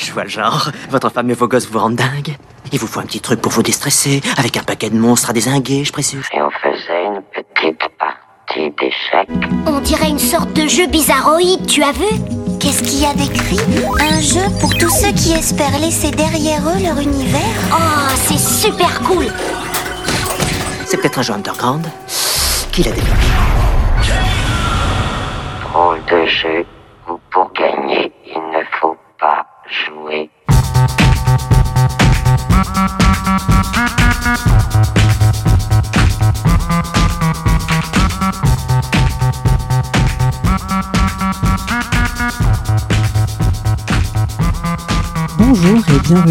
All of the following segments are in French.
Je vois le genre. Votre femme et vos gosses vous rendent dingue. Il vous faut un petit truc pour vous déstresser, avec un paquet de monstres à désinguer, je précise. Et on faisait une petite partie d'échecs. On dirait une sorte de jeu bizarroïde, tu as vu? Qu'est-ce qu'il y a d'écrit? Un jeu pour tous ceux qui espèrent laisser derrière eux leur univers Oh, c'est super cool C'est peut-être un jeu underground qui l'a développé? Drôle de jeu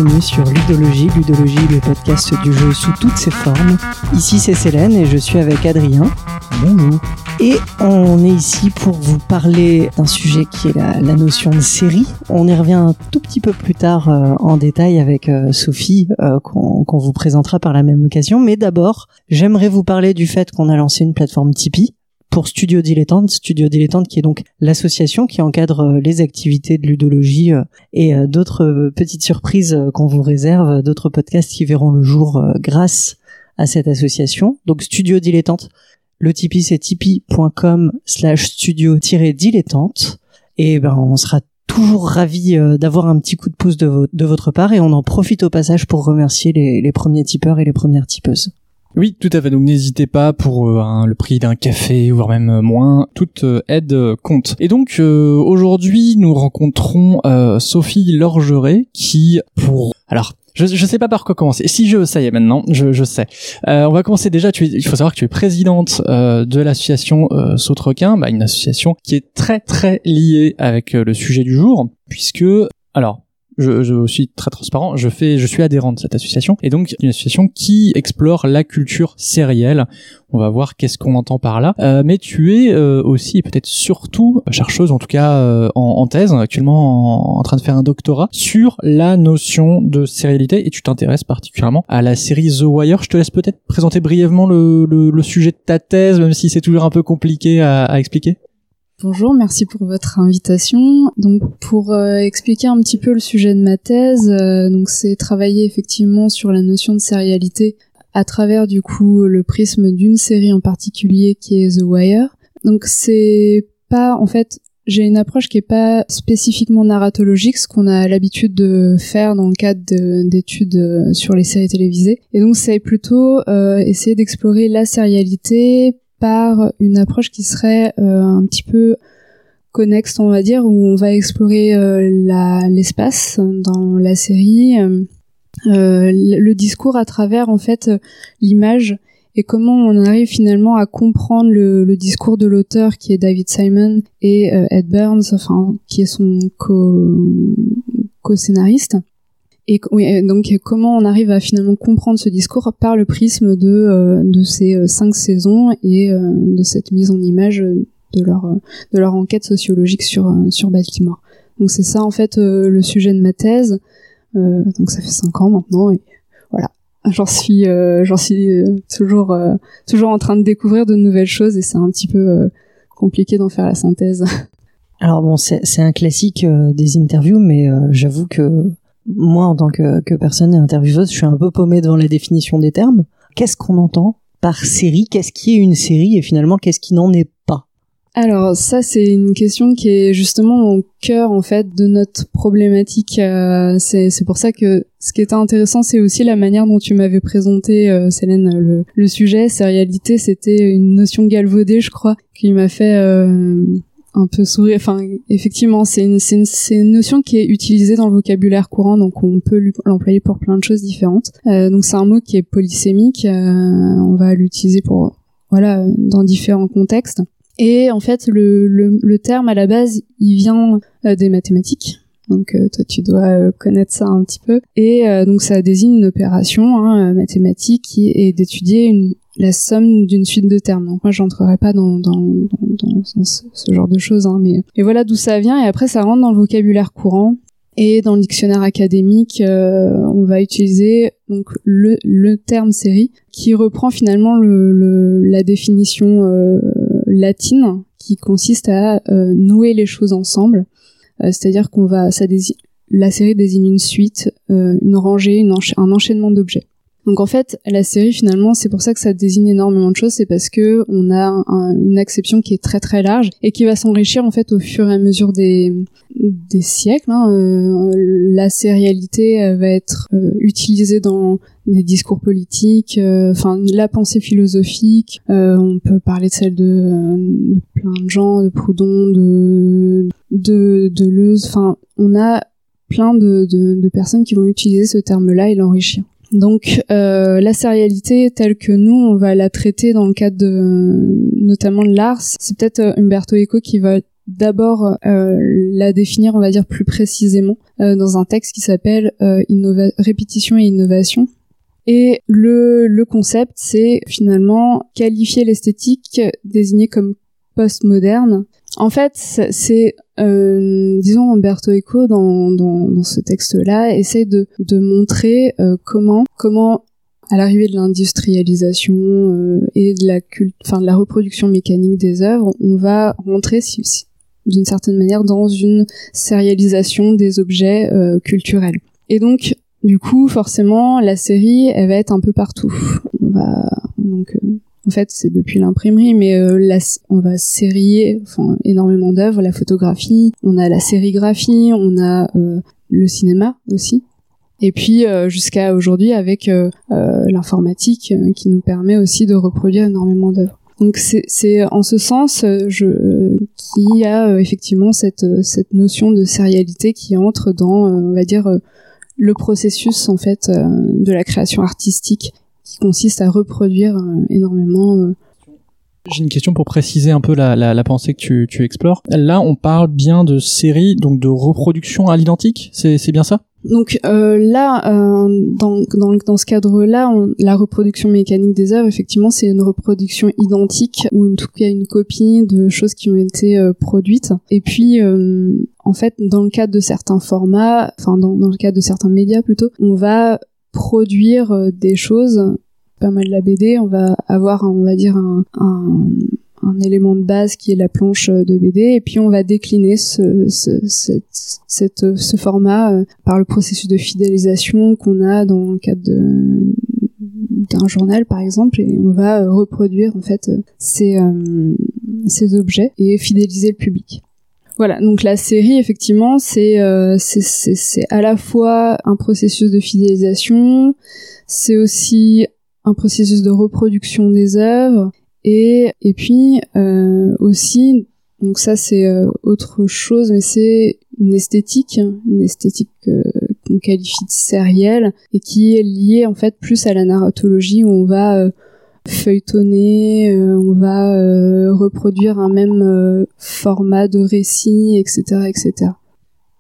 bienvenue sur Ludologie. Ludologie, le podcast du jeu sous toutes ses formes. Ici c'est Célène et je suis avec Adrien. Bonjour. Et on est ici pour vous parler d'un sujet qui est la, la notion de série. On y revient un tout petit peu plus tard euh, en détail avec euh, Sophie euh, qu'on qu'on vous présentera par la même occasion. Mais d'abord, j'aimerais vous parler du fait qu'on a lancé une plateforme Tipeee pour Studio Dilettante, Studio Dilettante qui est donc l'association qui encadre euh, les activités de ludologie euh, et euh, d'autres petites surprises qu'on vous réserve, d'autres podcasts qui verront le jour grâce à cette association. Donc Studio Dilettante, le Tipeee c'est tipeee.com slash studio-dilettante et ben on sera toujours ravis euh, d'avoir un petit coup de pouce de votre part et on en profite au passage pour remercier les, les premiers tipeurs et les premières tipeuses. Oui, tout à fait. Donc n'hésitez pas pour euh, le prix d'un café, voire même euh, moins. Toute euh, aide compte. Et donc aujourd'hui, nous rencontrons Sophie Lorgeret qui, pour alors. Je, je sais pas par quoi commencer. Si je, ça y est maintenant, je, je sais. On va commencer déjà. Tu es, il faut savoir que tu es présidente euh, de l'association euh, Sautrequin, bah, une association qui est très très liée avec le sujet du jour, puisque alors je, je suis très transparent, je fais, je suis adhérent de cette association, et donc une association qui explore la culture sérielle. On va voir qu'est-ce qu'on entend par là. Euh, mais tu es euh, aussi, peut-être surtout, chercheuse, en tout cas euh, en, en thèse, actuellement en, en train de faire un doctorat sur la notion de sérialité, et tu t'intéresses particulièrement à la série The Wire. Je te laisse peut-être présenter brièvement le, le, le sujet de ta thèse, même si c'est toujours un peu compliqué à, à expliquer. Bonjour, merci pour votre invitation. Donc pour euh, expliquer un petit peu le sujet de ma thèse, euh, donc c'est travailler effectivement sur la notion de sérialité à travers du coup le prisme d'une série en particulier qui est The Wire. Donc c'est pas en fait j'ai une approche qui est pas spécifiquement narratologique, ce qu'on a l'habitude de faire dans le cadre de- d'études euh, sur les séries télévisées. Et donc c'est plutôt essayer d'explorer la sérialité par une approche qui serait euh, un petit peu connexe, on va dire, où on va explorer euh, l'espace dans la série, euh, le discours à travers en fait l'image et comment on arrive finalement à comprendre le, discours de l'auteur qui est David Simon et Ed Burns, enfin qui est son co- co-scénariste. Et donc comment on arrive à finalement comprendre ce discours par le prisme de, euh, de ces euh, cinq saisons et euh, de cette mise en image de leur, de leur enquête sociologique sur, sur Baltimore. Donc c'est ça en fait le sujet de ma thèse. Donc ça fait cinq ans maintenant et voilà. J'en suis, suis toujours, toujours en train de découvrir de nouvelles choses et c'est un petit peu compliqué d'en faire la synthèse. Alors bon, c'est un classique des interviews, mais j'avoue que moi, en tant que, que personne intervieweuse, je suis un peu paumée devant la définition des termes. Qu'est-ce qu'on entend par série? Qu'est-ce qui est une série? Et finalement, qu'est-ce qui n'en est pas? Alors ça c'est une question qui est justement au cœur en fait de notre problématique. Euh, c'est pour ça que ce qui était intéressant c'est aussi la manière dont tu m'avais présenté euh, Célène le, le sujet. Sérialité c'était une notion galvaudée je crois qui m'a fait euh, un peu sourire. Enfin effectivement c'est une, une une notion qui est utilisée dans le vocabulaire courant donc on peut l'employer pour plein de choses différentes. Euh, donc c'est un mot qui est polysémique. euh, on va l'utiliser pour voilà dans différents contextes. Et en fait, le, le, le terme à la base, il vient euh, des mathématiques. Donc euh, toi, tu dois euh, connaître ça un petit peu. Et euh, donc ça désigne une opération hein, mathématique qui est d'étudier une, la somme d'une suite de termes. Donc moi, j'entrerai pas dans, dans, dans, ce, ce genre de choses. Hein, mais et voilà d'où ça vient. Et après, ça rentre dans le vocabulaire courant. Et dans le dictionnaire académique, euh, on va utiliser donc le, le terme série qui reprend finalement le, le, la définition euh, latine qui consiste à euh, nouer les choses ensemble. Euh, C'est-à-dire qu'on va, ça la série désigne une suite, euh, une rangée, un enchaînement d'objets. Donc en fait, la série finalement, c'est pour ça que ça désigne énormément de choses, c'est parce que on a un- une acception qui est très très large et qui va s'enrichir en fait au fur et à mesure des siècles. hein. Euh, la sérialité va être euh, utilisée dans des discours politiques, euh, enfin la pensée philosophique. on peut parler de celle de, plein de gens, de Proudhon, de de Deleuze. Enfin, on a plein de personnes qui vont utiliser ce terme-là et l'enrichir. Donc euh, la sérialité telle que nous on va la traiter dans le cadre de notamment de l'art, c'est peut-être euh, Umberto Eco qui va d'abord euh, la définir on va dire plus précisément euh, dans un texte qui s'appelle euh, répétition et innovation. Et le, le concept c'est finalement qualifier l'esthétique désignée comme postmoderne. En fait, c'est, euh, disons, Umberto Eco dans, dans, dans ce texte-là essaie de, de montrer euh, comment, comment, à l'arrivée de l'industrialisation euh, et de la culte, enfin de la reproduction mécanique des œuvres, on va rentrer si- si- d'une certaine manière dans une sérialisation des objets euh, culturels. Et donc, du coup, forcément, la série, elle va être un peu partout. On va donc euh, en fait, c'est depuis l'imprimerie, mais euh, on va sérier énormément d'œuvres, la photographie, on a la sérigraphie, on a euh, le cinéma aussi. Et puis euh, jusqu'à aujourd'hui avec l'informatique qui nous permet aussi de reproduire énormément d'œuvres. Donc c'est en ce sens je, qu'il y a effectivement cette, notion de sérialité qui entre dans, on va dire, le processus en fait de la création artistique qui consiste à reproduire euh, énormément. euh. J'ai une question pour préciser un peu la, la, la pensée que tu, tu explores. Là, on parle bien de série, donc de reproduction à l'identique, c'est bien ça? Donc euh, là, euh, dans, dans, dans ce cadre-là, la reproduction mécanique des œuvres, effectivement, c'est une reproduction identique ou en tout cas une copie de choses qui ont été euh, produites. Et puis, en fait, dans le cadre de certains formats, enfin dans, dans le cadre de certains médias plutôt, on va produire euh, des choses. Pas mal de la BD, on va avoir, on va dire, un, élément de base qui est la planche de BD, et puis on va décliner ce, ce format euh, par le processus de fidélisation qu'on a dans le cadre d'un journal, par exemple, et on va euh, reproduire en fait euh, euh, ces objets et fidéliser le public. Voilà, donc la série, effectivement, c'est euh, c'est- à la fois un processus de fidélisation, c'est aussi un processus de reproduction des œuvres et et puis euh, aussi donc ça c'est euh, autre chose mais c'est une esthétique une esthétique euh, qu'on qualifie de sérielle et qui est liée en fait plus à la narratologie où on va euh, feuilletonner euh, on va euh, reproduire un même euh, format de récit etc etc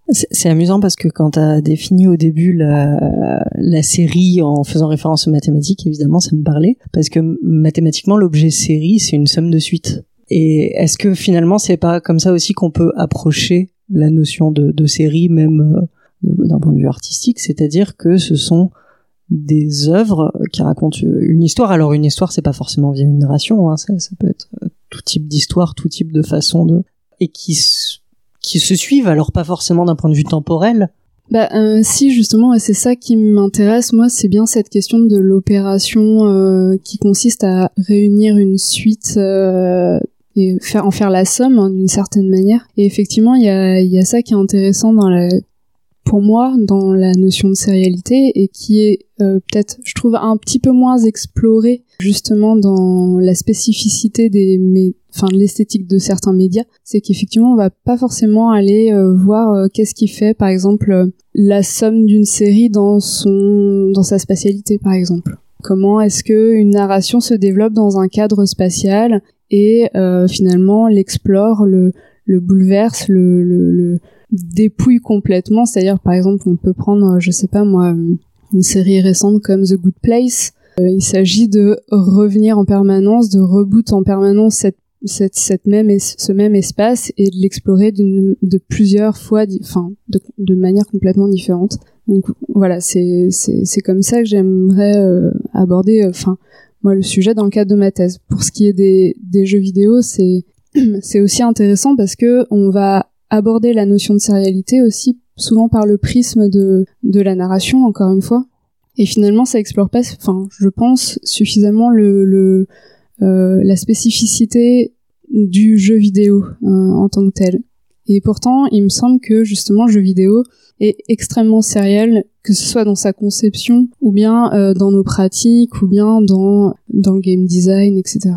C'est amusant parce que quand tu as défini au début la, série en faisant référence aux mathématiques, évidemment, ça me parlait. Parce que mathématiquement, l'objet série, c'est une somme de suite. Et est-ce que finalement, c'est pas comme ça aussi qu'on peut approcher la notion de, série, même d'un point de vue artistique? C'est-à-dire que ce sont des œuvres qui racontent une histoire. Alors une histoire, c'est pas forcément via une narration, hein, ça, ça peut être euh, tout type d'histoire, tout type de façon de... Et qui, s- qui se suivent, alors pas forcément d'un point de vue temporel, Bah euh, si justement et c'est ça qui m'intéresse moi c'est bien cette question de l'opération euh, qui consiste à réunir une suite euh, et faire en faire la somme hein, d'une certaine manière. Et effectivement il y a y a ça qui est intéressant dans la pour moi dans la notion de sérialité et qui est euh, peut-être je trouve un petit peu moins exploré justement dans la spécificité des enfin de l'esthétique de certains médias. C'est qu'effectivement on va pas forcément aller euh, voir euh, qu'est-ce qui fait par exemple euh, la somme d'une série dans son dans sa spatialité par exemple. Comment est-ce que une narration se développe dans un cadre spatial et euh, finalement l'explore le le bouleverse le, le, le dépouille complètement. C'est-à-dire par exemple on peut prendre euh, je sais pas moi une série récente comme The Good Place. Euh, il s'agit de revenir en permanence de reboot en permanence cette cette, même es- ce même espace et de l'explorer de plusieurs fois enfin de, de manière complètement différente. Donc voilà c'est c'est c'est comme ça que j'aimerais euh, aborder euh, enfin moi le sujet dans le cadre de ma thèse. Pour ce qui est des des jeux vidéo c'est c'est aussi intéressant parce que on va aborder la notion de sérialité aussi souvent par le prisme de de la narration encore une fois. Et finalement ça explore pas enfin je pense suffisamment le, le euh, la spécificité du jeu vidéo euh, en tant que tel. Et pourtant il me semble que justement le jeu vidéo est extrêmement sériel que ce soit dans sa conception ou bien euh, dans nos pratiques ou bien dans dans le game design etc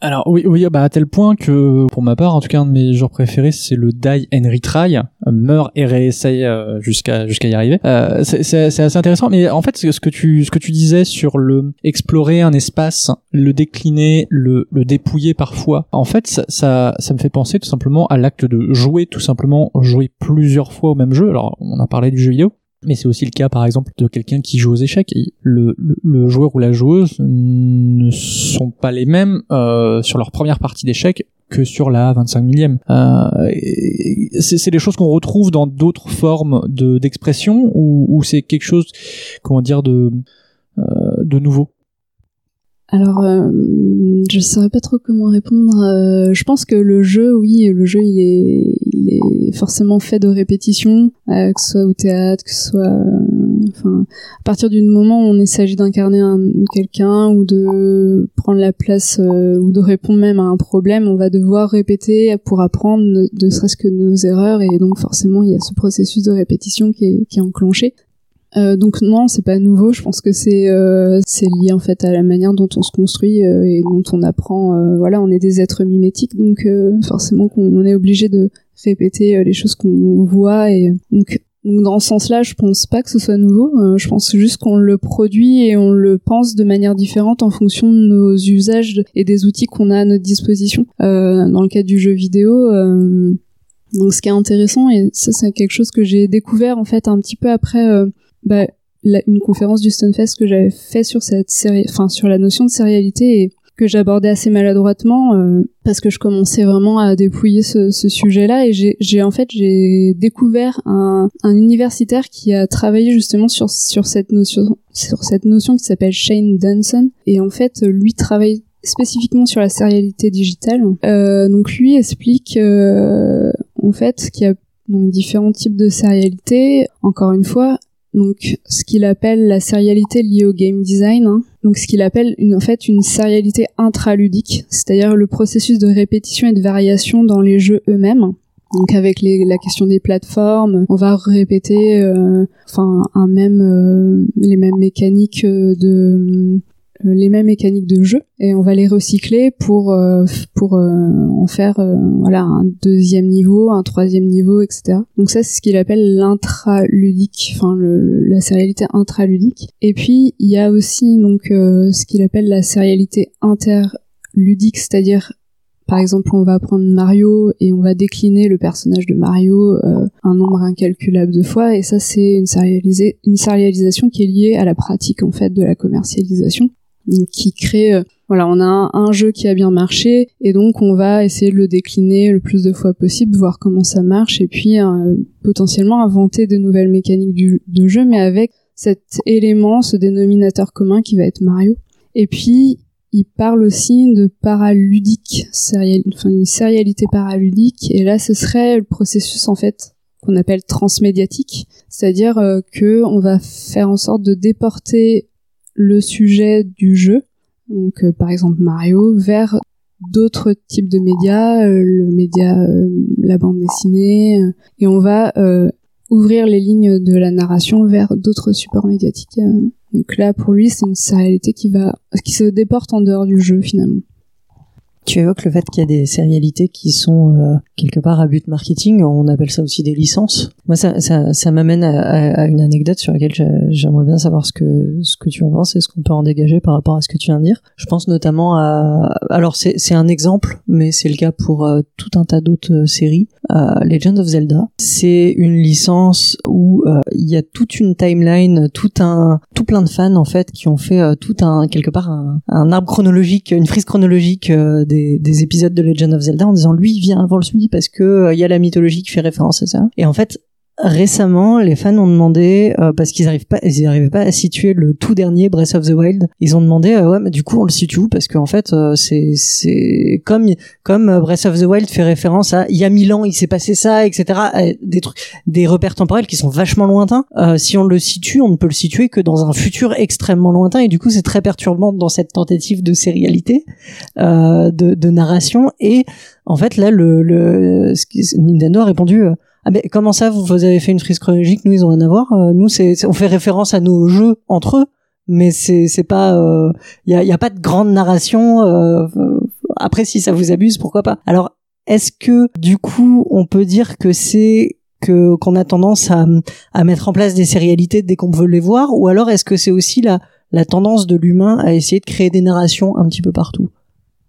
Alors oui, oui, bah à tel point que pour ma part, en tout cas, un de mes genres préférés, c'est le die and retry, euh, meurt et réessaye euh, jusqu'à jusqu'à y arriver. Euh, c'est assez intéressant, mais en fait, ce que tu ce que tu disais sur le explorer un espace, le décliner, le le dépouiller parfois, en fait, ça ça, ça me fait penser tout simplement à l'acte de jouer, tout simplement jouer plusieurs fois au même jeu. Alors, on a parlé du jeu vidéo. Mais c'est aussi le cas, par exemple, de quelqu'un qui joue aux échecs. Le, le, le joueur ou la joueuse ne sont pas les mêmes euh, sur leur première partie d'échecs que sur la 25 millième. Euh, c'est des choses qu'on retrouve dans d'autres formes de d'expression ou, ou c'est quelque chose, comment dire, de euh, de nouveau? Alors, euh, je saurais pas trop comment répondre. Euh, je pense que le jeu, oui, le jeu, il est, il est forcément fait de répétitions, euh, que ce soit au théâtre, que ce soit, euh, enfin, à partir du moment où on s'agit d'incarner un- quelqu'un ou de prendre la place euh, ou de répondre même à un problème, on va devoir répéter pour apprendre, ne, ne serait-ce que nos erreurs, et donc forcément, il y a ce processus de répétition qui est, qui est enclenché. Euh, donc non, c'est pas nouveau. Je pense que c'est euh, c'est lié en fait à la manière dont on se construit euh, et dont on apprend. euh, voilà, on est des êtres mimétiques, donc euh, forcément qu'on on est obligé de répéter euh, les choses qu'on voit et donc. Donc dans ce sens-là, je pense pas que ce soit nouveau. Euh, je pense juste qu'on le produit et on le pense de manière différente en fonction de nos usages et des outils qu'on a à notre disposition. Euh, dans le cas du jeu vidéo, euh, donc ce qui est intéressant et ça c'est quelque chose que j'ai découvert en fait un petit peu après bah, la- une conférence du Stunfest que j'avais fait sur cette série, enfin sur la notion de sérialité et que j'abordais assez maladroitement euh, parce que je commençais vraiment à dépouiller ce, ce sujet-là et j'ai j'ai- en fait j'ai découvert un, un universitaire qui a travaillé justement sur sur cette notion sur cette notion qui s'appelle Shane Dunson et en fait lui travaille spécifiquement sur la sérialité digitale. Euh, donc lui explique euh, en fait qu'il y a donc différents types de sérialité. Encore une fois, donc ce qu'il appelle la sérialité liée au game design. hein. Donc ce qu'il appelle une, en fait une sérialité intraludique, c'est-à-dire le processus de répétition et de variation dans les jeux eux-mêmes. Donc avec les, la question des plateformes, on va répéter euh, enfin un même euh, les mêmes mécaniques euh, de les mêmes mécaniques de jeu et on va les recycler pour euh, pour euh, en faire euh, voilà un deuxième niveau, un troisième niveau, etc. Donc ça c'est ce qu'il appelle l'intraludique, enfin la sérialité intraludique. Et puis il y a aussi donc euh, ce qu'il appelle la sérialité interludique, c'est-à-dire par exemple, on va prendre Mario et on va décliner le personnage de Mario euh, un nombre incalculable de fois, et ça c'est une, une sérialisation qui est liée à la pratique en fait de la commercialisation, qui crée euh, voilà, on a un, jeu qui a bien marché et donc on va essayer de le décliner le plus de fois possible, voir comment ça marche et puis euh, potentiellement inventer de nouvelles mécaniques de jeu, mais avec cet élément, ce dénominateur commun qui va être Mario. Et puis il parle aussi de paraludique, sérial, enfin une sérialité paraludique, et là ce serait le processus en fait qu'on appelle transmédiatique, c'est-à-dire euh, que on va faire en sorte de déporter le sujet du jeu, donc euh, par exemple Mario, vers d'autres types de médias, euh, le média, euh, la bande dessinée, euh, et on va euh, ouvrir les lignes de la narration vers d'autres supports médiatiques. euh. Donc là, pour lui, c'est une sérialité qui va, qui se déporte en dehors du jeu finalement. Tu évoques le fait qu'il y a des sérialités qui sont euh, quelque part à but marketing. On appelle ça aussi des licences. Moi, ça, ça, ça m'amène à, à- à une anecdote sur laquelle j'a- j'aimerais bien savoir ce que ce que tu en penses et ce qu'on peut en dégager par rapport à ce que tu viens de dire. Je pense notamment à. Alors, c'est un exemple, mais c'est le cas pour euh, tout un tas d'autres euh, séries. Euh, Legend of Zelda, c'est une licence où euh, il y a toute une timeline, tout un tout plein de fans en fait qui ont fait tout un quelque part un, un arbre chronologique, une frise chronologique euh, des, des épisodes de Legend of Zelda en disant lui il vient avant le suivi parce que euh, il y a la mythologie qui fait référence à ça. Et en fait récemment, les fans ont demandé euh, parce qu'ils arrivent pas, ils arrivaient pas à situer le tout dernier Breath of the Wild. Ils ont demandé euh, ouais, mais du coup on le situe où? Parce qu'en fait, euh, c'est c'est comme comme Breath of the Wild fait référence à il y a mille ans il s'est passé ça, etc. Des trucs, des repères temporels qui sont vachement lointains. si on le situe, on ne peut le situer que dans un futur extrêmement lointain et du coup c'est très perturbant dans cette tentative de sérialité, de, de narration et en fait là le, le Nintendo a répondu ah mais comment ça vous, avez fait une frise chronologique? Nous ils ont rien à voir. Euh, nous c'est on fait référence à nos jeux entre eux mais c'est c'est pas il euh, y a y a pas de grande narration euh, après si ça vous abuse pourquoi pas? Alors est-ce que du coup on peut dire que c'est que qu'on a tendance à à mettre en place des sérialités dès qu'on veut les voir? Ou alors est-ce que c'est aussi la la tendance de l'humain à essayer de créer des narrations un petit peu partout?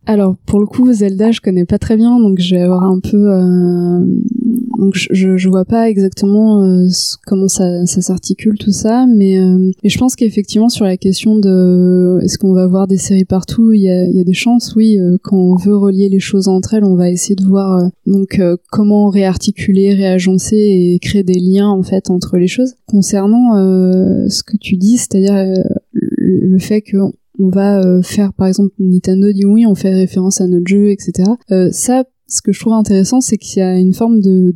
Alors pour le coup Zelda je connais pas très bien donc je vais avoir un peu euh, donc je, je vois pas exactement euh, comment ça, ça s'articule tout ça, mais, euh, je pense qu'effectivement sur la question de est-ce qu'on va voir des séries partout, il y a, y a des chances, oui. Euh, quand on veut relier les choses entre elles, on va essayer de voir donc comment réarticuler, réagencer et créer des liens en fait entre les choses. Concernant ce que tu dis, c'est-à-dire le fait que on va faire par exemple Nintendo dit oui on fait référence à notre jeu etc euh, ça ce que je trouve intéressant, c'est qu'il y a une forme de,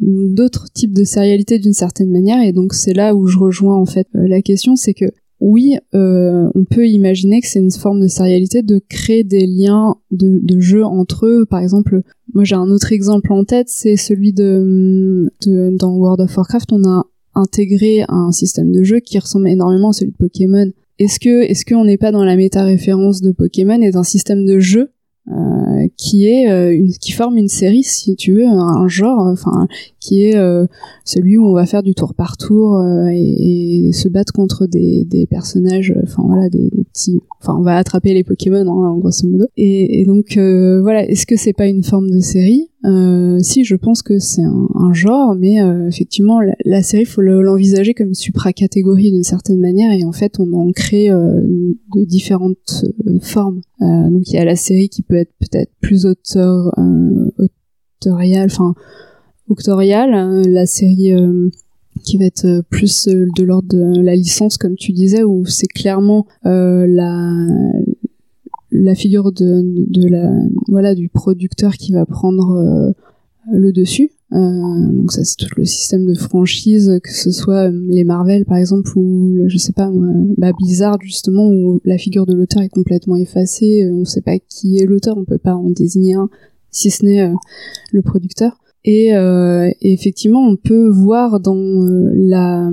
d'autres types de sérialité d'une certaine manière, et donc c'est là où je rejoins en fait euh, la question, c'est que oui, euh, on peut imaginer que c'est une forme de sérialité de créer des liens de, de jeu entre eux. Par exemple, moi j'ai un autre exemple en tête, c'est celui de, de dans World of Warcraft, on a intégré un système de jeu qui ressemble énormément à celui de Pokémon. Est-ce que est-ce qu'on n'est pas dans la méta-référence de Pokémon et d'un système de jeu euh, qui est euh, une, qui forme une série si tu veux un, genre enfin qui est euh, celui où on va faire du tour par tour et, et, se battre contre des, des personnages enfin voilà des, des, petits enfin on va attraper les Pokémon hein, grosso modo. Et, et donc voilà est-ce que c'est pas une forme de série? Euh, si, je pense que c'est un, genre, mais euh, effectivement, la, la, série, faut l'envisager comme supra-catégorie d'une certaine manière, et en fait, on en crée euh, de différentes formes. donc, il y a la série qui peut être peut-être plus auteur, autoriale, enfin, auctoriale, hein, la série qui va être plus de l'ordre de la licence, comme tu disais, où c'est clairement la la figure de, la voilà du producteur qui va prendre euh, le dessus. Euh, donc ça c'est tout le système de franchise, que ce soit euh, les Marvel par exemple ou je sais pas bah, Blizzard justement où la figure de l'auteur est complètement effacée, on sait pas qui est l'auteur, on peut pas en désigner un si ce n'est le producteur. Et, effectivement on peut voir dans la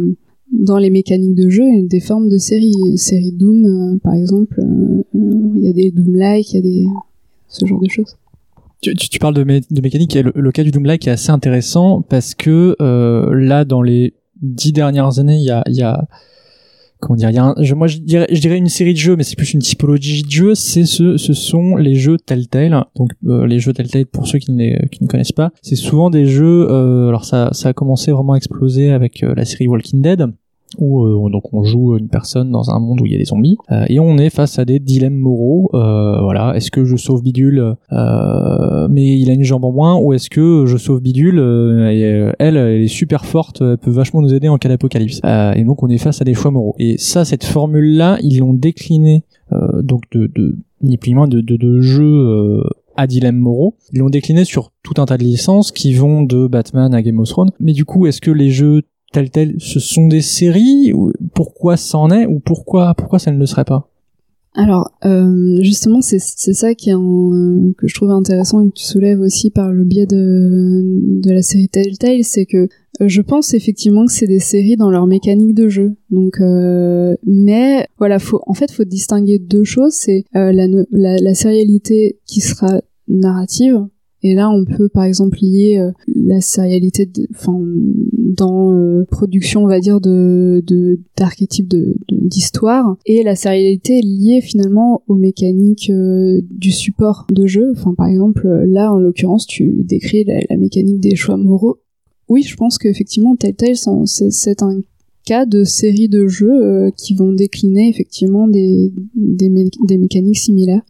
dans les mécaniques de jeu des formes de séries. Série Doom, euh, par exemple, euh, euh, il y a des Doom-like, il y a des ce genre de choses. Tu, parles de, de mécanique et le, cas du Doom-like est assez intéressant parce que là, dans les dix dernières années, il y a comment dire, il y a moi je dirais, une série de jeux, mais c'est plus une typologie de jeux. C'est ce, ce sont les jeux Telltale. Donc les jeux Telltale, pour ceux qui ne, qui ne connaissent pas, c'est souvent des jeux. alors ça, ça a commencé vraiment à exploser avec la série Walking Dead où euh, donc on joue une personne dans un monde où il y a des zombies euh, et on est face à des dilemmes moraux euh, voilà est-ce que je sauve bidule mais il a une jambe en moins ou est-ce que je sauve bidule et elle elle est super forte elle peut vachement nous aider en cas d'apocalypse et donc on est face à des choix moraux et ça cette formule là ils l'ont décliné donc de, de ni plus ni moins de, de, de jeux à dilemmes moraux. Ils l'ont décliné sur tout un tas de licences qui vont de Batman à Game of Thrones. Mais du coup, est-ce que les jeux tel tel, ce sont des séries Pourquoi ça en est ou pourquoi pourquoi ça ne le serait pas? Alors euh, justement c'est ça qui euh, que je trouve intéressant et que tu soulèves aussi par le biais de la série Telltale c'est que euh, je pense effectivement que c'est des séries dans leur mécanique de jeu. Mais voilà faut en fait faut distinguer deux choses c'est la, la la sérialité qui sera narrative et là, on peut par exemple lier euh, la sérialité, enfin, dans euh, production, on va dire, de d'archétypes de, d'histoire, et la sérialité liée finalement aux mécaniques euh, du support de jeu. Enfin, par exemple, là, en l'occurrence, tu décris la, mécanique des choix moraux. Oui, je pense qu'effectivement, Telltale, c'est un cas de série de jeux qui vont décliner effectivement des, des mécaniques similaires.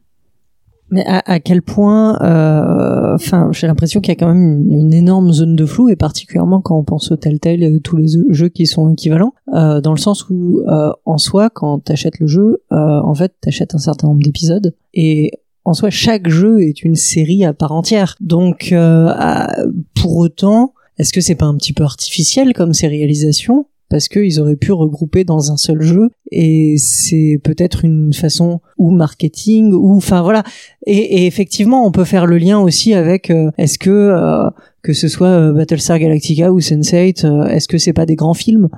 Mais à, à quel point, euh, enfin, j'ai l'impression qu'il y a quand même une, énorme zone de flou, et particulièrement quand on pense au Telltale et tous les jeux qui sont équivalents, euh, dans le sens où, euh, en soi, quand t'achètes le jeu, euh, en fait, t'achètes un certain nombre d'épisodes, et en soi, chaque jeu est une série à part entière. Donc, à- pour autant, est-ce que c'est pas un petit peu artificiel comme sérialisation parce qu'ils auraient pu regrouper dans un seul jeu et c'est peut-être une façon ou marketing ou enfin voilà. Et, effectivement on peut faire le lien aussi avec euh, est-ce que euh, que ce soit euh, Battlestar Galactica ou Sense8 euh, est-ce que c'est pas des grands films?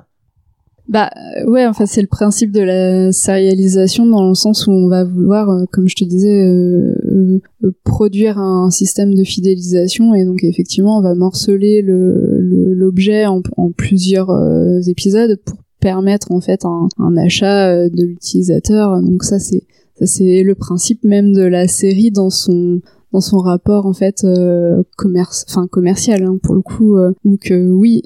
Bah euh, ouais, enfin c'est le principe de la sérialisation dans le sens où on va vouloir, euh, comme je te disais, euh, euh, produire un système de fidélisation et donc effectivement on va morceler le le- l'objet en, en plusieurs euh, épisodes pour permettre en fait un, un achat de l'utilisateur. Donc ça c'est ça c'est le principe même de la série dans son dans son rapport en fait euh, commerce enfin commercial hein, pour le coup donc euh, oui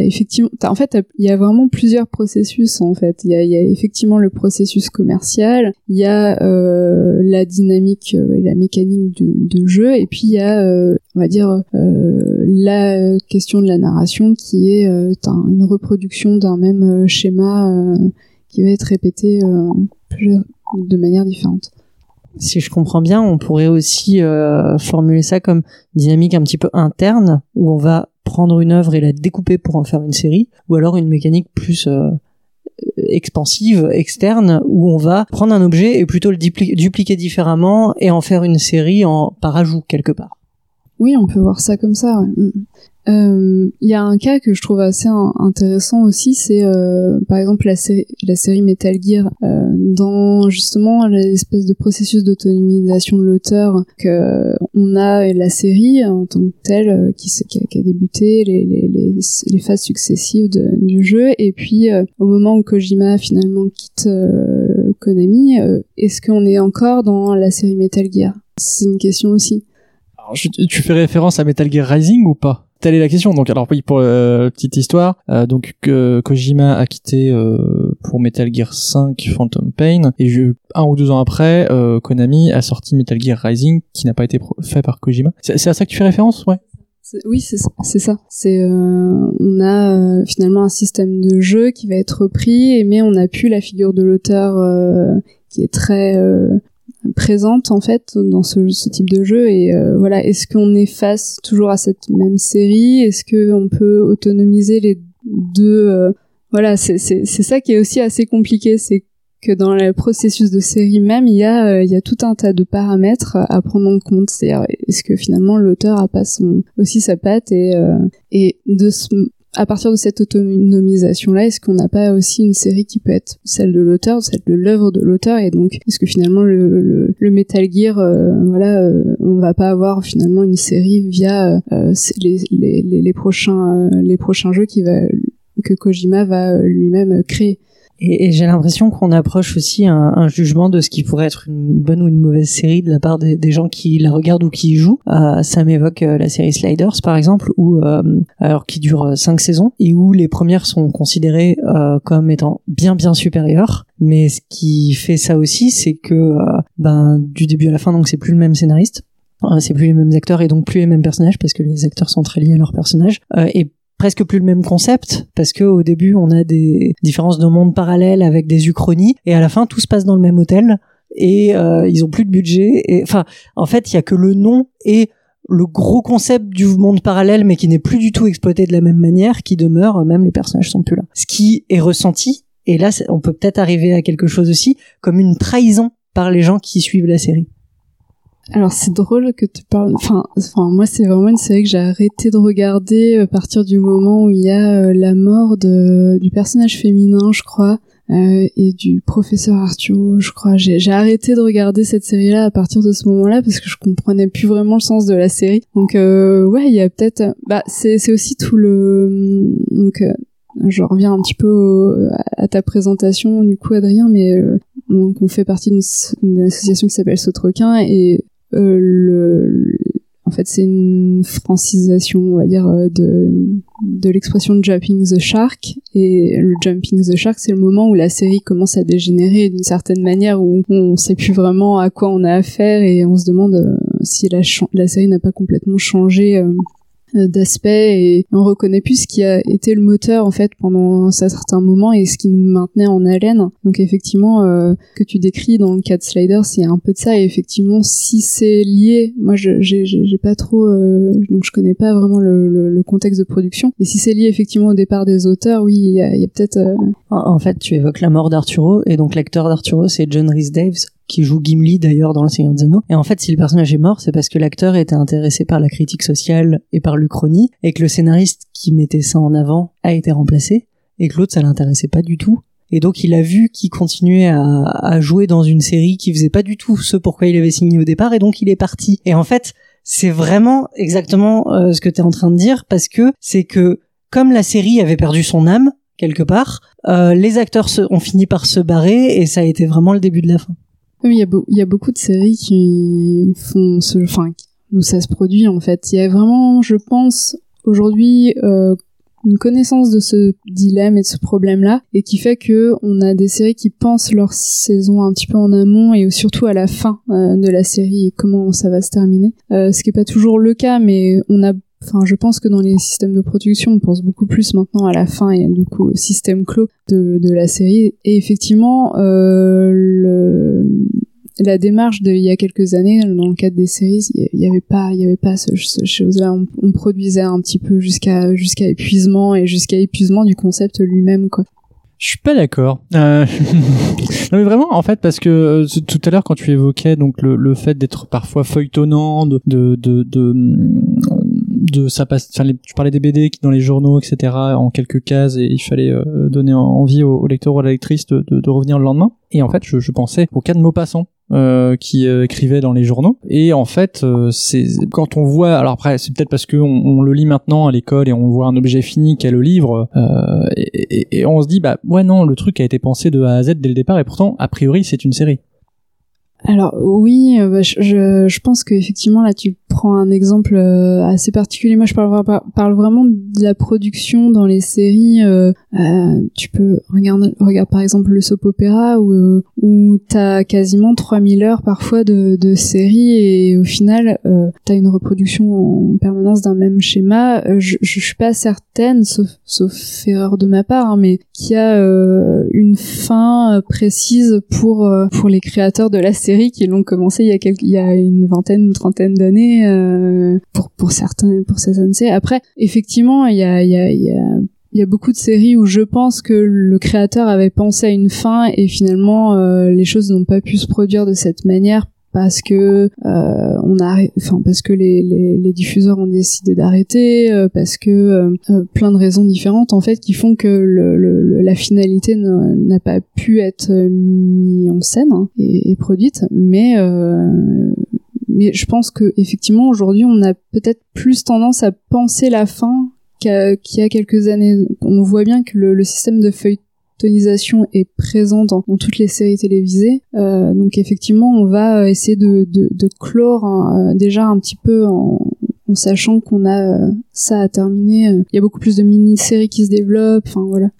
effectivement en fait il y a vraiment plusieurs processus en fait. Il y a, effectivement le processus commercial il y a euh, la dynamique euh, et la mécanique de, jeu et puis il y a euh, on va dire euh, la question de la narration qui est euh, une reproduction d'un même euh, schéma euh, qui va être répété euh, de manière différente. Si je comprends bien on pourrait aussi euh, formuler ça comme dynamique un petit peu interne où on va prendre une œuvre et la découper pour en faire une série ou alors une mécanique plus euh, expansive, externe, où on va prendre un objet et plutôt le dupli- dupliquer différemment et en faire une série en par ajout quelque part. Oui, on peut voir ça comme ça. ouais. Mm. Euh, Il y a un cas que je trouve assez in- intéressant aussi, c'est euh, par exemple la série, Metal Gear, euh, dans justement l'espèce de processus d'autonomisation de l'auteur que on a la série en tant que telle qui, a, a débuté les, phases successives du jeu et puis au moment où Kojima finalement quitte Konami, est-ce qu'on est encore dans la série Metal Gear? C'est une question aussi. Tu fais référence à Metal Gear Rising ou pas? Telle est la question. Donc, alors oui, pour euh, petite histoire, euh, donc que Kojima a quitté euh, pour Metal Gear 5 Phantom Pain et je, un ou deux ans après, euh, Konami a sorti Metal Gear Rising qui n'a pas été fait par Kojima. C'est à ça que tu fais référence, ouais Oui, c'est ça. C'est euh, on a euh, finalement un système de jeu qui va être repris, mais on n'a plus la figure de l'auteur euh, qui est très euh, présente en fait dans ce, type de jeu. Et euh, voilà, est-ce qu'on est face toujours à cette même série? Est-ce que on peut autonomiser les deux euh, Voilà, c'est c'est c'est ça qui est aussi assez compliqué, c'est que dans le processus de série même, il y a euh, il y a tout un tas de paramètres à prendre en compte. C'est est-ce que finalement l'auteur a pas son aussi sa patte et euh, et de ce, à partir de cette autonomisation là, est-ce qu'on n'a pas aussi une série qui peut être celle de l'auteur, celle de l'œuvre de l'auteur et donc est-ce que finalement le, le, Metal Gear euh, voilà, euh, on va pas avoir finalement une série via euh, les, les, les, prochains euh, les prochains jeux qui que Kojima va lui-même créer? Et, j'ai l'impression qu'on approche aussi un, jugement de ce qui pourrait être une bonne ou une mauvaise série de la part des, des gens qui la regardent ou qui y jouent. Euh, ça m'évoque euh, la série Sliders par exemple, où euh, alors qui dure euh, cinq saisons et où les premières sont considérées euh, comme étant bien bien supérieures. Mais ce qui fait ça aussi, c'est que euh, ben du début à la fin, donc c'est plus le même scénariste, c'est plus les mêmes acteurs et donc plus les mêmes personnages parce que les acteurs sont très liés à leurs personnages. Euh, et presque plus le même concept parce que au début on a des différences de monde parallèles avec des uchronies et à la fin tout se passe dans le même hôtel et euh, ils ont plus de budget et enfin en fait il y a que le nom et le gros concept du monde parallèle mais qui n'est plus du tout exploité de la même manière qui demeure même les personnages sont plus là. Ce qui est ressenti et là on peut peut-être arriver à quelque chose aussi comme une trahison par les gens qui suivent la série alors c'est drôle que tu parles. Enfin, enfin moi c'est vraiment une série que j'ai arrêté de regarder à partir du moment où il y a euh, la mort de, du personnage féminin, je crois, euh, et du professeur Arturo, je crois. J'ai, arrêté de regarder cette série-là à partir de ce moment-là parce que je comprenais plus vraiment le sens de la série. Donc euh, ouais, il y a peut-être. Bah c'est aussi tout le donc. Euh, je reviens un petit peu au, à ta présentation du coup Adrien mais euh, donc on fait partie d'une, association qui s'appelle Sautrequin et euh, le, en fait, c'est une francisation, on va dire, euh, de, de l'expression jumping the shark. Et le jumping the shark, c'est le moment où la série commence à dégénérer d'une certaine manière, où on sait plus vraiment à quoi on a affaire et on se demande euh, si la série n'a pas complètement changé euh, euh, d'aspect et on reconnaît plus ce qui a été le moteur en fait pendant un certain moment et ce qui nous maintenait en haleine. Donc effectivement, euh, que tu décris dans le cas de Sliders, c'est un peu de ça. Et effectivement, si c'est lié, moi j'ai pas trop, euh, donc je connais pas vraiment le, le, contexte de production. Mais si c'est lié effectivement au départ des auteurs, oui, il y a, a peut-être. Euh, en fait, tu évoques la mort d'Arturo et donc l'acteur d'Arturo, c'est John Rhys Daves qui joue Gimli d'ailleurs dans Le Seigneur des Anneaux. Et en fait, si le personnage est mort, c'est parce que l'acteur était intéressé par la critique sociale et par l'Uchronie, et que le scénariste qui mettait ça en avant a été remplacé, et que l'autre, ça l'intéressait pas du tout. Et donc, il a vu qu'il continuait à, jouer dans une série qui faisait pas du tout ce pourquoi il avait signé au départ, et donc il est parti. Et en fait, c'est vraiment exactement euh, ce que tu es en train de dire, parce que c'est que comme la série avait perdu son âme, quelque part, euh, les acteurs ont fini par se barrer, et ça a été vraiment le début de la fin. Il y, a beaucoup de séries qui font ce, enfin, où ça se produit en fait. Il y a vraiment, je pense, aujourd'hui euh, une connaissance de ce dilemme et de ce problème-là, et qui fait que on a des séries qui pensent leur saison un petit peu en amont et surtout à la fin euh, de la série et comment ça va se terminer. Euh, ce qui est pas toujours le cas, mais on a Enfin, je pense que dans les systèmes de production, on pense beaucoup plus maintenant à la fin et du coup au système clos de, la série. Et effectivement, euh, la démarche de il y a quelques années dans le cadre des séries il y avait pas il y avait pas ce, chose là on, produisait un petit peu jusqu'à épuisement et jusqu'à épuisement du concept lui-même quoi je suis pas d'accord. Euh... non mais vraiment en fait parce que euh, tout à l'heure quand tu évoquais donc le, fait d'être parfois feuilletonnant, de de, de, de ça passe. Enfin, tu parlais des BD qui dans les journaux etc. En quelques cases et il fallait euh, donner envie au, au lecteur ou à la lectrice de, de, de, revenir le lendemain. Et en fait je, je pensais au cas de Maupassant euh, qui euh, écrivait dans les journaux. Et en fait, euh, c'est quand on voit, alors après, c'est peut-être parce que on, le lit maintenant à l'école et on voit un objet fini qu'est le livre, et, et, on se dit bah ouais non, le truc a été pensé de A à Z dès le départ, et pourtant a priori c'est une série. Alors oui, bah, je, je pense qu'effectivement là tu prends un exemple euh, assez particulier. Moi, je parle, parle, vraiment de la production dans les séries. Euh, euh, tu peux regarder, regarde par exemple le soap opéra où, où t'as quasiment 3000 heures parfois de, de séries et au final, euh, t'as une reproduction en permanence d'un même schéma. Je, je, suis pas certaine, sauf, sauf erreur de ma part, hein, mais qu'il y a une fin précise pour pour les créateurs de la série qui l'ont commencé il y a une vingtaine, une trentaine d'années euh, pour pour certains pour certaines séries. Après, effectivement, il y a il y a il y a il y a beaucoup de séries où je pense que le créateur avait pensé à une fin et finalement euh, les choses n'ont pas pu se produire de cette manière parce que euh, on a enfin parce que les, les, diffuseurs ont décidé d'arrêter euh, parce que euh, plein de raisons différentes en fait qui font que le, le, la finalité n'a pas pu être mise en scène hein, et, et, produite mais mais je pense que effectivement aujourd'hui on a peut-être plus tendance à penser la fin qu'il y, a quelques années. On voit bien que le, système de est présent dans, toutes les séries télévisées. Euh, donc effectivement on va essayer de, clore euh, déjà un petit peu en, sachant qu'on a euh, ça à terminer. Il y a beaucoup plus de mini-séries qui se développent. Enfin voilà.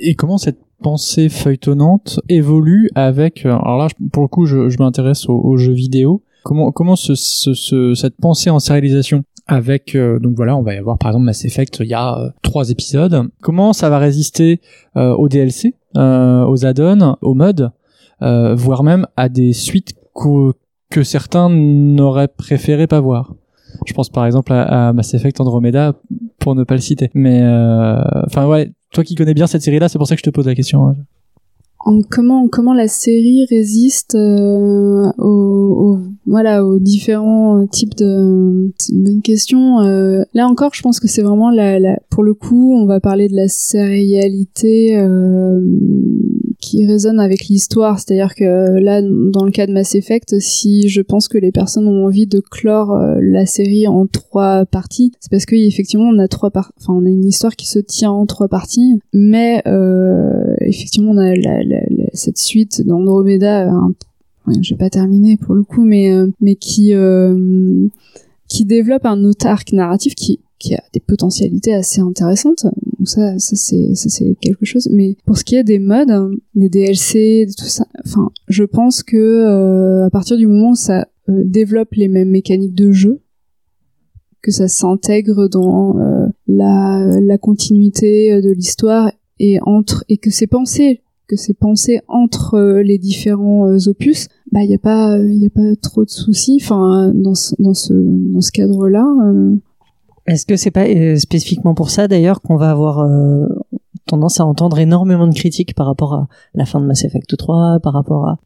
Et comment cette pensée feuilletonnante évolue avec alors là pour le coup je, m'intéresse aux, jeux vidéo Comment comment ce, ce, cette pensée en sérialisation avec euh, donc voilà on va y avoir par exemple Mass Effect il y a euh, trois épisodes. Comment ça va résister euh, au DLC aux add-ons aux mods voire même à des suites que, que certains n'auraient préféré pas voir? Je pense par exemple à, à, Mass Effect Andromeda pour ne pas le citer. Mais enfin ouais toi qui connais bien cette série là c'est pour ça que je te pose la question hein en comment comment la série résiste euh, aux, voilà aux différents types de c'est une bonne question euh, là encore je pense que c'est vraiment la, la, pour le coup on va parler de la sérialité euh, qui résonne avec l'histoire. C'est-à-dire que là dans le cas de Mass Effect si je pense que les personnes ont envie de clore euh, la série en trois parties c'est parce que effectivement on a trois enfin on a une histoire qui se tient en trois parties mais euh, effectivement on a cette suite d'Andromeda, euh, j'ai pas terminé pour le coup, mais euh, mais qui euh, qui développe un autre arc narratif qui qui a des potentialités assez intéressantes. Donc ça, ça c'est, quelque chose. Mais pour ce qui est des modes, hein, des DLC, tout ça, enfin, je pense que euh, à partir du moment où ça euh, développe les mêmes mécaniques de jeu, que ça s'intègre dans euh, la, continuité de l'histoire et entre et que c'est pensé que c'est pensé entre les différents opus, bah il y a pas il y a pas trop de soucis. Enfin dans ce, ce cadre-là. Est-ce que c'est pas euh, spécifiquement pour ça d'ailleurs qu'on va avoir euh, tendance à entendre énormément de critiques par rapport à la fin de Mass Effect 3, par rapport à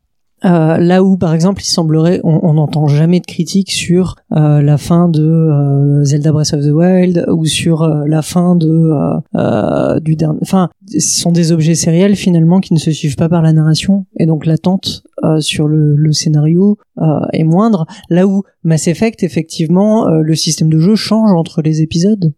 euh, là où, par exemple, il semblerait, on n'entend jamais de critiques sur euh, la fin de euh, Zelda Breath of the Wild ou sur euh, la fin de du dernier. Enfin, ce sont des objets sériels finalement qui ne se suivent pas par la narration et donc l'attente sur le, le scénario est moindre. Là où Mass Effect, effectivement, le système de jeu change entre les épisodes.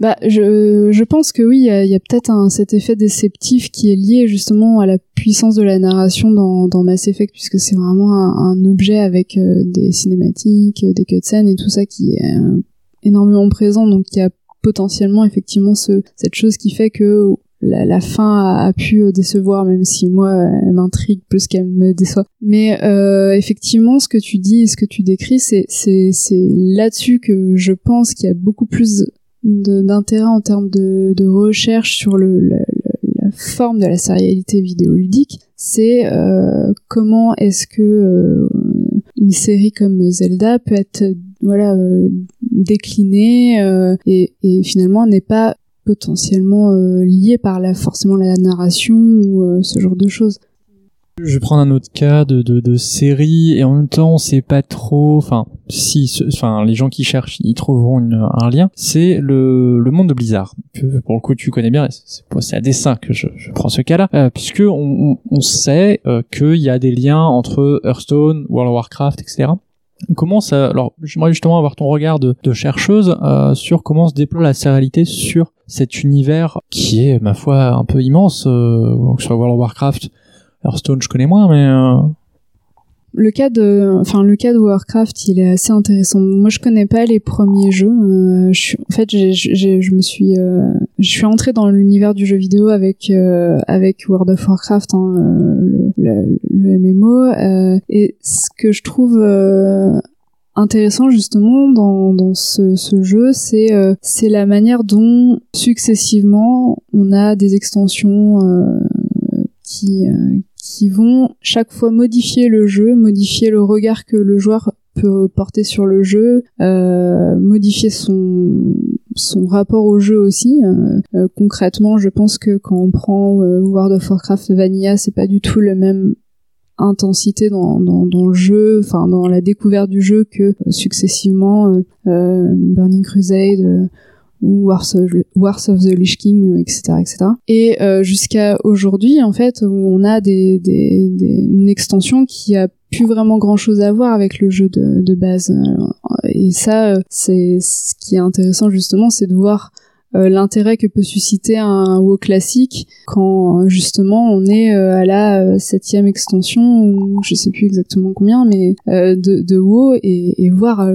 Bah, je, je pense que oui, il y a, a peut-être un, cet effet déceptif qui est lié justement à la puissance de la narration dans, dans Mass Effect, puisque c'est vraiment un, objet avec euh, des cinématiques, euh, des cutscenes et tout ça qui est euh, énormément présent, donc il y a potentiellement effectivement ce, cette chose qui fait que la, la fin a, pu décevoir, même si moi elle m'intrigue plus qu'elle me déçoit. Mais euh, effectivement, ce que tu dis et ce que tu décris, c'est là-dessus que je pense qu'il y a beaucoup plus d'intérêt en termes de, de, recherche sur le, la, la, forme de la sérialité vidéoludique, c'est euh, comment est-ce que euh, une série comme Zelda peut être voilà euh, déclinée euh, et, et, finalement n'est pas potentiellement euh, liée par la forcément la narration ou ce genre de choses. Je vais prendre un autre cas de, de, de série et en même temps on sait pas trop. Enfin, si, enfin les gens qui cherchent, ils trouveront une, un lien. C'est le, le monde de Blizzard. Pour le coup, tu connais bien. C'est à dessein que je, je prends ce cas-là, euh, puisque on, on sait euh, qu'il y a des liens entre Hearthstone, World of Warcraft, etc. Comment ça Alors, j'aimerais justement avoir ton regard de, de chercheuse euh, sur comment se déploie la sérialité sur cet univers qui est, ma foi, un peu immense, euh, que ce soit World of Warcraft Hearthstone, je connais moins, mais euh, le cas de, enfin le cas de Warcraft, il est assez intéressant. Moi, je connais pas les premiers jeux. Euh, je suis, en fait, je me suis, euh, je suis entrée dans l'univers du jeu vidéo avec euh, avec World of Warcraft, hein, le, MMO. et ce que je trouve intéressant justement dans, dans ce, ce jeu, c'est c'est la manière dont successivement on a des extensions qui qui vont chaque fois modifier le jeu, modifier le regard que le joueur peut porter sur le jeu, euh, modifier son son rapport au jeu aussi. Euh, euh, concrètement, je pense que quand on prend World of Warcraft Vanilla, c'est pas du tout le même intensité dans, dans, dans, le jeu, enfin dans la découverte du jeu que successivement Burning Crusade ou Wars of, the Lich King, etc., etc. Et euh, jusqu'à aujourd'hui, en fait, où on a des, des, des, une extension qui a plus vraiment grand chose à voir avec le jeu de, base. Et ça, c'est ce qui est intéressant justement, c'est de voir euh, l'intérêt que peut susciter un WoW classique quand justement on est euh, à la euh, septième extension ou je sais plus exactement combien mais de, de WoW et, et voir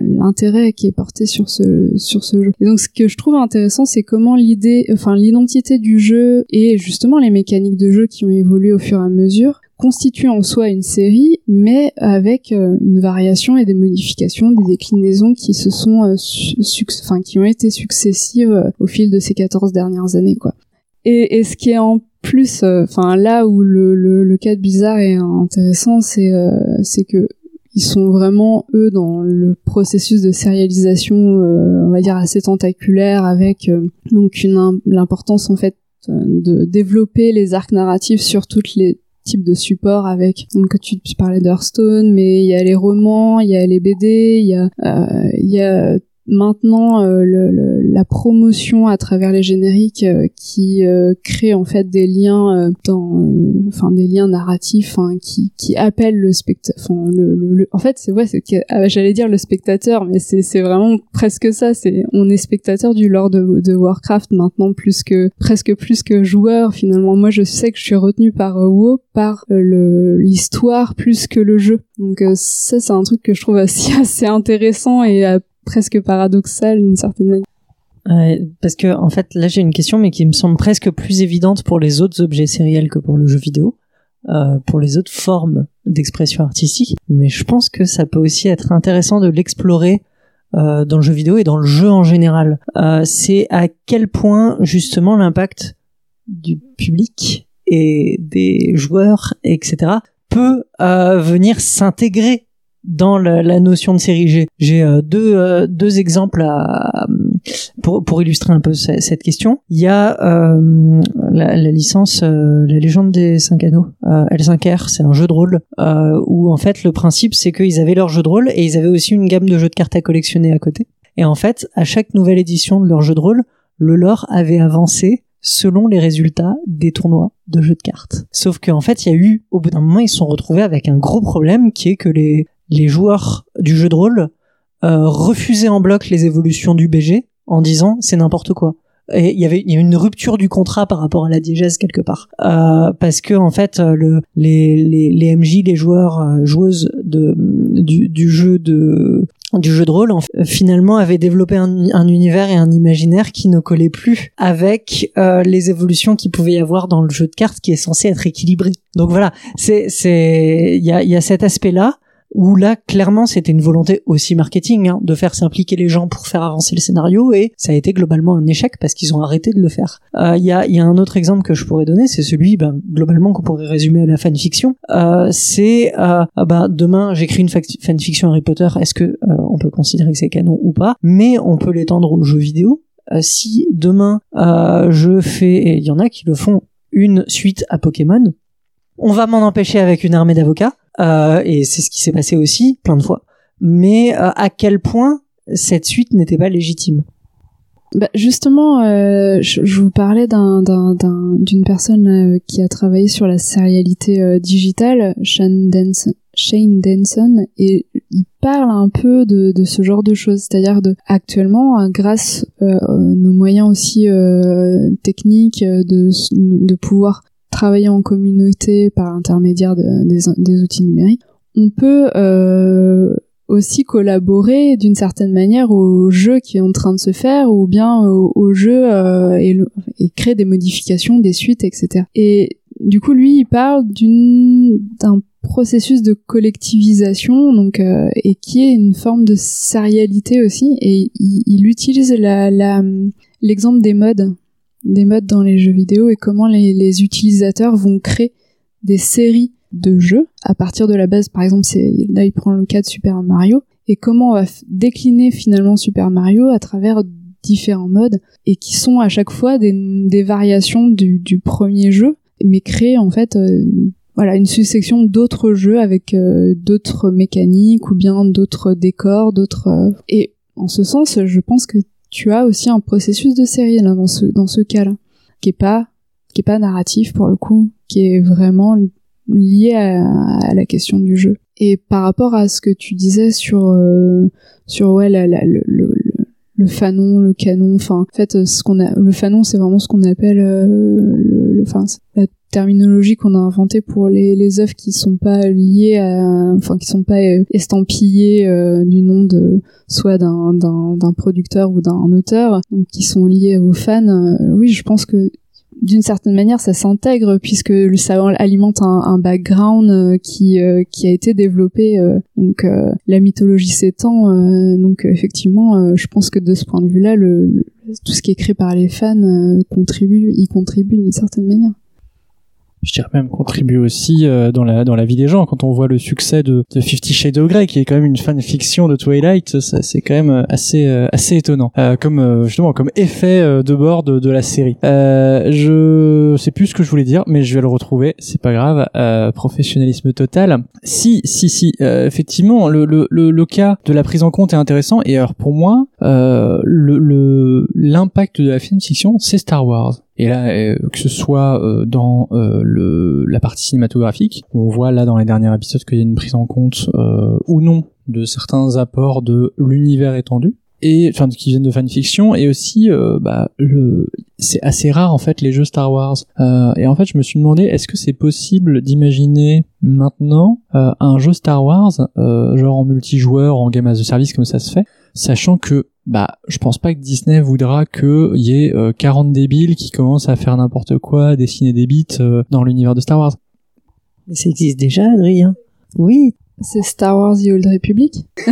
l'intérêt qui est porté sur ce sur ce jeu. Et donc ce que je trouve intéressant c'est comment l'idée enfin l'identité du jeu et justement les mécaniques de jeu qui ont évolué au fur et à mesure constitue en soi une série, mais avec euh, une variation et des modifications, des déclinaisons qui se sont, euh, enfin, qui ont été successives euh, au fil de ces 14 dernières années, quoi. Et, et ce qui est en plus, enfin là où le, le, le, cas de Bizarre est intéressant, c'est c'est que ils sont vraiment eux dans le processus de sérialisation, on va dire assez tentaculaire, avec donc une l'importance en fait de développer les arcs narratifs sur toutes les type de support avec. Donc tu, parlais d'Hearthstone mais il y a les romans il y a les BD il y a euh, il y a maintenant euh, le, le, la promotion à travers les génériques euh, qui euh, crée en fait des liens dans enfin des liens narratifs hein, qui qui appellent le spectateur enfin le, le, en fait c'est ouais ah, j'allais dire le spectateur mais c'est c'est vraiment presque ça c'est on est spectateur du lore de, de Warcraft maintenant plus que presque plus que joueur finalement. Moi je sais que je suis retenu par WoW par l'histoire plus que le jeu. Donc ça c'est un truc que je trouve assez assez intéressant et presque paradoxal d'une certaine manière. parce que en fait là j'ai une question mais qui me semble presque plus évidente pour les autres objets sériels que pour le jeu vidéo, euh, pour les autres formes d'expression artistique. Mais je pense que ça peut aussi être intéressant de l'explorer euh, dans le jeu vidéo et dans le jeu en général. Euh, c'est à quel point justement l'impact du public et des joueurs etc peut venir s'intégrer dans la, la, notion de série G. J'ai euh, deux, euh, deux exemples à, pour, pour illustrer un peu cette question. Il y a euh, la, la, licence La légende des cinq anneaux, L5R, c'est un jeu de rôle où en fait le principe c'est qu'ils avaient leur jeu de rôle et ils avaient aussi une gamme de jeux de cartes à collectionner à côté. Et en fait, à chaque nouvelle édition de leur jeu de rôle, le lore avait avancé selon les résultats des tournois de jeux de cartes. Sauf qu'en fait, il y a eu, au bout d'un moment, ils se sont retrouvés avec un gros problème qui est que les, les joueurs du jeu de rôle euh, refusaient en bloc les évolutions du BG en disant c'est n'importe quoi. Et il y avait il une rupture du contrat par rapport à la diégèse quelque part euh, parce que en fait le les les, les MJ les joueurs euh, joueuses de du, du jeu de du jeu de rôle finalement avaient développé un, un, univers et un imaginaire qui ne collait plus avec euh, les évolutions qu'il pouvait y avoir dans le jeu de cartes qui est censé être équilibré. Donc voilà, c'est c'est il y a y a cet aspect là où là clairement c'était une volonté aussi marketing hein, de faire s'impliquer les gens pour faire avancer le scénario et ça a été globalement un échec parce qu'ils ont arrêté de le faire. Il euh, y, a, y, a, un autre exemple que je pourrais donner, c'est celui ben, globalement qu'on pourrait résumer à la fanfiction. Euh, c'est euh, ah ben, demain j'écris une fanfiction Harry Potter, est-ce que euh, on peut considérer que c'est canon ou pas? Mais on peut l'étendre aux jeux vidéo. Euh, si demain je fais, et il y en a qui le font, une suite à Pokémon, on va m'en empêcher avec une armée d'avocats euh, et c'est ce qui s'est passé aussi plein de fois. Mais euh, à quel point cette suite n'était pas légitime? Bah justement, euh, je, vous parlais d'un, d'une personne qui a travaillé sur la sérialité digitale, Shane Denson, Shane Denson, et il parle un peu de, de ce genre de choses, c'est-à-dire de actuellement, grâce euh, nos moyens aussi techniques de, de pouvoir travailler en communauté par l'intermédiaire de, des, outils numériques, on peut euh, aussi collaborer d'une certaine manière au jeu qui est en train de se faire ou bien au, jeu euh, et, créer des modifications, des suites, etc. Et du coup, lui, il parle d'un processus de collectivisation, donc euh, et qui est une forme de sérialité aussi. Et il, il utilise l'exemple des modes des modes dans les jeux vidéo et comment les, utilisateurs vont créer des séries de jeux à partir de la base. Par exemple, là il prend le cas de Super Mario et comment on va décliner finalement Super Mario à travers différents modes et qui sont à chaque fois des, variations du, premier jeu, mais créer en fait euh, voilà une succession d'autres jeux avec euh, d'autres mécaniques ou bien d'autres décors, d'autres euh, et en ce sens, je pense que tu as aussi un processus de série là dans ce dans ce cas-là qui est pas qui est pas narratif pour le coup qui est vraiment lié à, la question du jeu. Et par rapport à ce que tu disais sur euh, sur ouais le, le, le, fanon le canon enfin en fait ce qu'on a le fanon c'est vraiment ce qu'on appelle euh, le enfin la terminologie qu'on a inventée pour les, les œuvres qui sont pas liées à, enfin qui sont pas euh, estampillées euh, du nom de soit d'un d'un producteur ou d'un auteur, donc qui sont liées aux fans. Euh, oui, je pense que d'une certaine manière ça s'intègre puisque ça alimente un, un background qui qui a été développé donc la mythologie s'étend donc effectivement je pense que de ce point de vue là le, tout ce qui est créé par les fans contribue y contribue d'une certaine manière je dirais même contribuer aussi euh, dans la dans la vie des gens quand on voit le succès de, de Fifty Shades of Grey qui est quand même une fanfiction de Twilight ça c'est quand même euh, assez euh, assez étonnant comme justement comme effet de bord de, de la série je sais plus ce que je voulais dire, mais je vais le retrouver. C'est pas grave. Euh, professionnalisme total. Si, si, si. euh, effectivement, le, le, le, le cas de la prise en compte est intéressant. Et alors pour moi, euh, le l'impact de la fiction, c'est Star Wars. Et là, euh, que ce soit euh, dans euh, le, la partie cinématographique, on voit là dans les derniers épisodes qu'il y a une prise en compte ou non de certains apports de l'univers étendu et enfin qui viennent de fanfiction et aussi bah c'est assez rare en fait les jeux Star Wars. Euh, et en fait je me suis demandé est-ce que c'est possible d'imaginer maintenant euh, un jeu Star Wars euh, genre en multijoueur en game as a service comme ça se fait sachant que bah je pense pas que Disney voudra que y ait euh, 40 débiles qui commencent à faire n'importe quoi dessiner des bits euh, dans l'univers de Star Wars Mais ça existe déjà, Adrien. Oui. C'est Star Wars The Old Republic?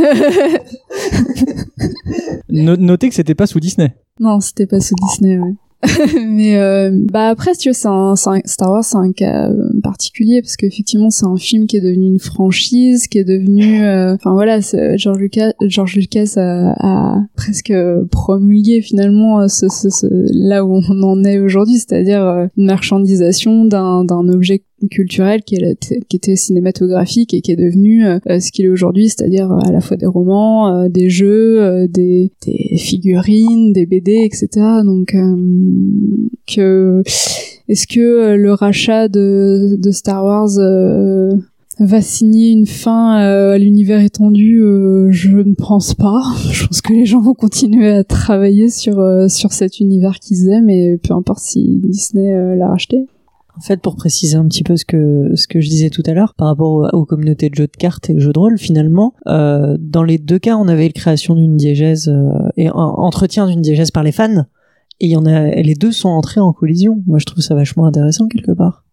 No- notez que c'était pas sous Disney Non, c'était pas sous Disney, ouais. mais euh, bah après tu veux c'est un, un- Star Wars c'est un cas euh, particulier parce qu'effectivement c'est un film qui est devenu une franchise qui est devenu euh, enfin voilà c'est- George Lucas George Lucas a, a presque promulgué finalement euh, ce, ce- ce- là où on en est aujourd'hui c'est-à-dire euh, une marchandisation d'un d'un objet culturel qui, était cinématographique et qui est devenu euh, ce qu'il est aujourd'hui, c'est-à-dire euh, à la fois des romans, euh, des jeux, des, figurines, des BD, etc. Donc, que est-ce que le rachat de, Star Wars va signer une fin à l'univers étendu Je ne pense pas. Je pense que les gens vont continuer à travailler sur sur cet univers qu'ils aiment et peu importe si Disney l'a racheté. En fait, pour préciser un petit peu ce que je disais tout à l'heure par rapport aux, communautés de jeux de cartes et de jeux de rôle, finalement, euh, dans les deux cas, on avait la création d'une diégèse euh, et un entretien d'une diégèse par les fans, et les deux sont entrés en collision. Moi, je trouve ça vachement intéressant quelque part.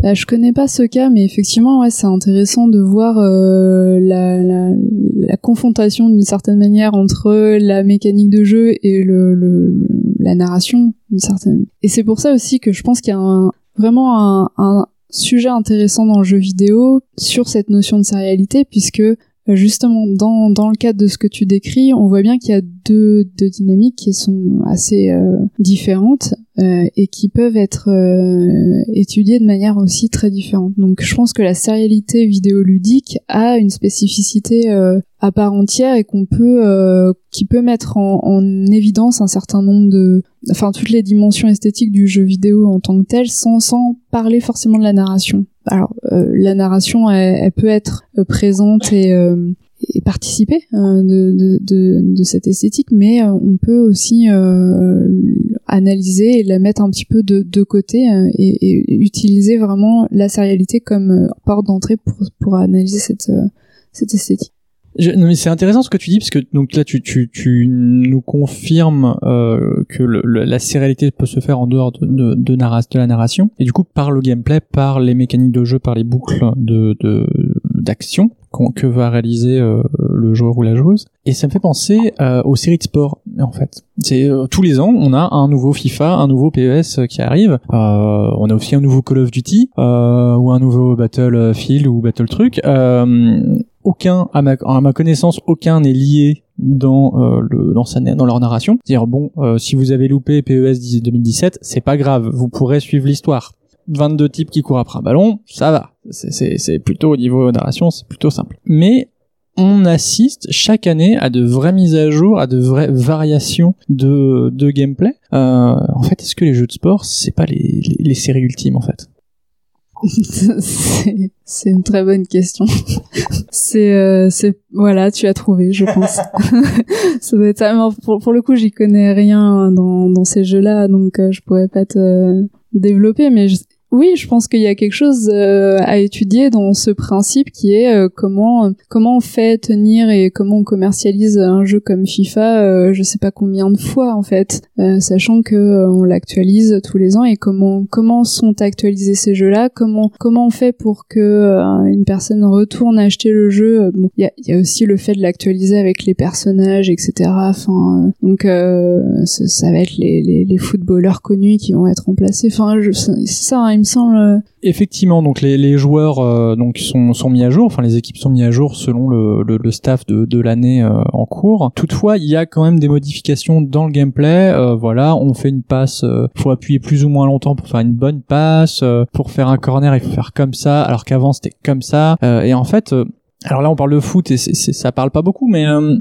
Bah, je connais pas ce cas, mais effectivement, c'est intéressant de voir euh, la, confrontation d'une certaine manière entre la mécanique de jeu et la narration d'une certaine. Et c'est pour ça aussi que je pense qu'il y a un, vraiment un, un sujet intéressant dans le jeu vidéo sur cette notion de sérialité, puisque justement dans, dans le cadre de ce que tu décris, on voit bien qu'il y a deux, deux dynamiques qui sont assez euh, différentes euh, et qui peuvent être euh, étudiées de manière aussi très différente. Donc je pense que la sérialité vidéoludique a une spécificité euh, à part entière et qu'on peut euh, qui peut mettre en, en évidence un certain nombre de enfin toutes les dimensions esthétiques du jeu vidéo en tant que tel sans sans parler forcément de la narration. Alors euh, la narration elle, elle peut être euh, présente et euh, participer de, cette esthétique, mais on peut aussi analyser et la mettre un petit peu de, côté et, utiliser vraiment la sérialité comme porte d'entrée pour, pour analyser cette, cette esthétique. Je- non, mais c'est intéressant ce que tu dis parce que donc là tu tu, tu nous confirmes euh, que le- la sérialité peut se faire en dehors de de, de, de la narration. Et du coup par le gameplay, par les mécaniques de jeu, par les boucles de de d'action qu'on- que va réaliser euh, le joueur ou la joueuse. Et ça me fait penser euh, aux séries de sport en fait. C'est euh, tous les ans on a un nouveau FIFA, un nouveau PES qui arrive. Euh, on a aussi un nouveau Call of Duty euh, ou un nouveau Battlefield ou Battle truc. Euh, aucun, à ma, à ma connaissance, aucun n'est lié dans euh, le dans sa dans leur narration. Dire bon, euh, si vous avez loupé PES 10 2017, c'est pas grave, vous pourrez suivre l'histoire. 22 types qui courent après un ballon, ça va. C'est plutôt au niveau narration, c'est plutôt simple. Mais on assiste chaque année à de vraies mises à jour, à de vraies variations de, de gameplay. Euh, en fait, est-ce que les jeux de sport, c'est pas les, les, les séries ultimes en fait? C'est c'est une très bonne question. c'est euh, c'est voilà, tu as trouvé, je pense. ça doit être ça. Mais pour, pour le coup, j'y connais rien dans dans ces jeux-là, donc euh, je pourrais pas te développer, mais je- oui, je pense qu'il y a quelque chose euh, à étudier dans ce principe qui est euh, comment comment on fait tenir et comment on commercialise un jeu comme FIFA, euh, je sais pas combien de fois en fait, euh, sachant que on l'actualise tous les ans et comment comment sont actualisés ces jeux-là, comment comment on fait pour que une personne retourne acheter le jeu. Il y a, aussi le fait de l'actualiser avec les personnages, etc. Enfin, donc ça, va être les, footballeurs connus qui vont être remplacés. Enfin, je- ça. Semble. Effectivement, donc les, les joueurs euh, donc sont, sont mis à jour, enfin les équipes sont mis à jour selon le, le, le staff de, de l'année euh, en cours. Toutefois, il y a quand même des modifications dans le gameplay. Euh, voilà, on fait une passe, faut appuyer plus ou moins longtemps pour faire une bonne passe. pour faire un corner, il faut faire comme ça, alors qu'avant c'était comme ça. et en fait alors là, on parle de foot et c'est, ça parle pas beaucoup, mais euh,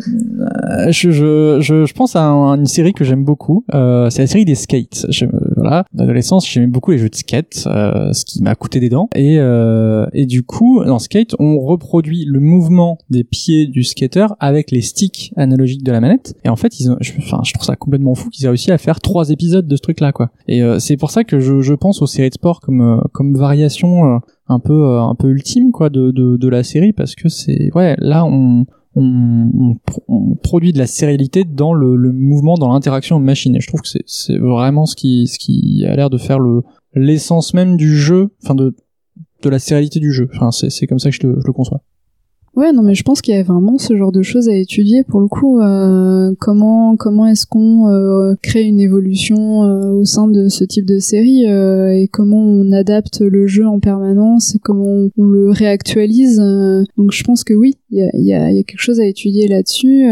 je, je, je, pense à, une série que j'aime beaucoup. Euh, c'est la série des skates. Je, voilà, d'adolescence, j'aimais beaucoup les jeux de skate, euh, ce qui m'a coûté des dents. Et, euh, et du coup, dans skate, on reproduit le mouvement des pieds du skater avec les sticks analogiques de la manette. Et en fait, ils ont, je, enfin, je trouve ça complètement fou qu'ils aient réussi à faire trois épisodes de ce truc-là, quoi. Et euh, c'est pour ça que je, je pense aux séries de sport comme comme variation un peu euh, un peu ultime quoi de, de, de la série parce que c'est ouais là on on, on, produit de la sérialité dans le, le mouvement, dans l'interaction machine. Et je trouve que c'est vraiment ce qui, ce qui a l'air de faire le l'essence même du jeu, enfin de de la sérialité du jeu. Enfin, c'est comme ça que je le, je le conçois. Ouais, non, mais je pense qu'il y a vraiment ce genre de choses à étudier pour le coup. Euh, comment comment est-ce qu'on euh, crée une évolution euh, au sein de ce type de série euh, et comment on adapte le jeu en permanence et comment on, le réactualise. donc je pense que oui, il y a, y, a, y a, quelque chose à étudier là-dessus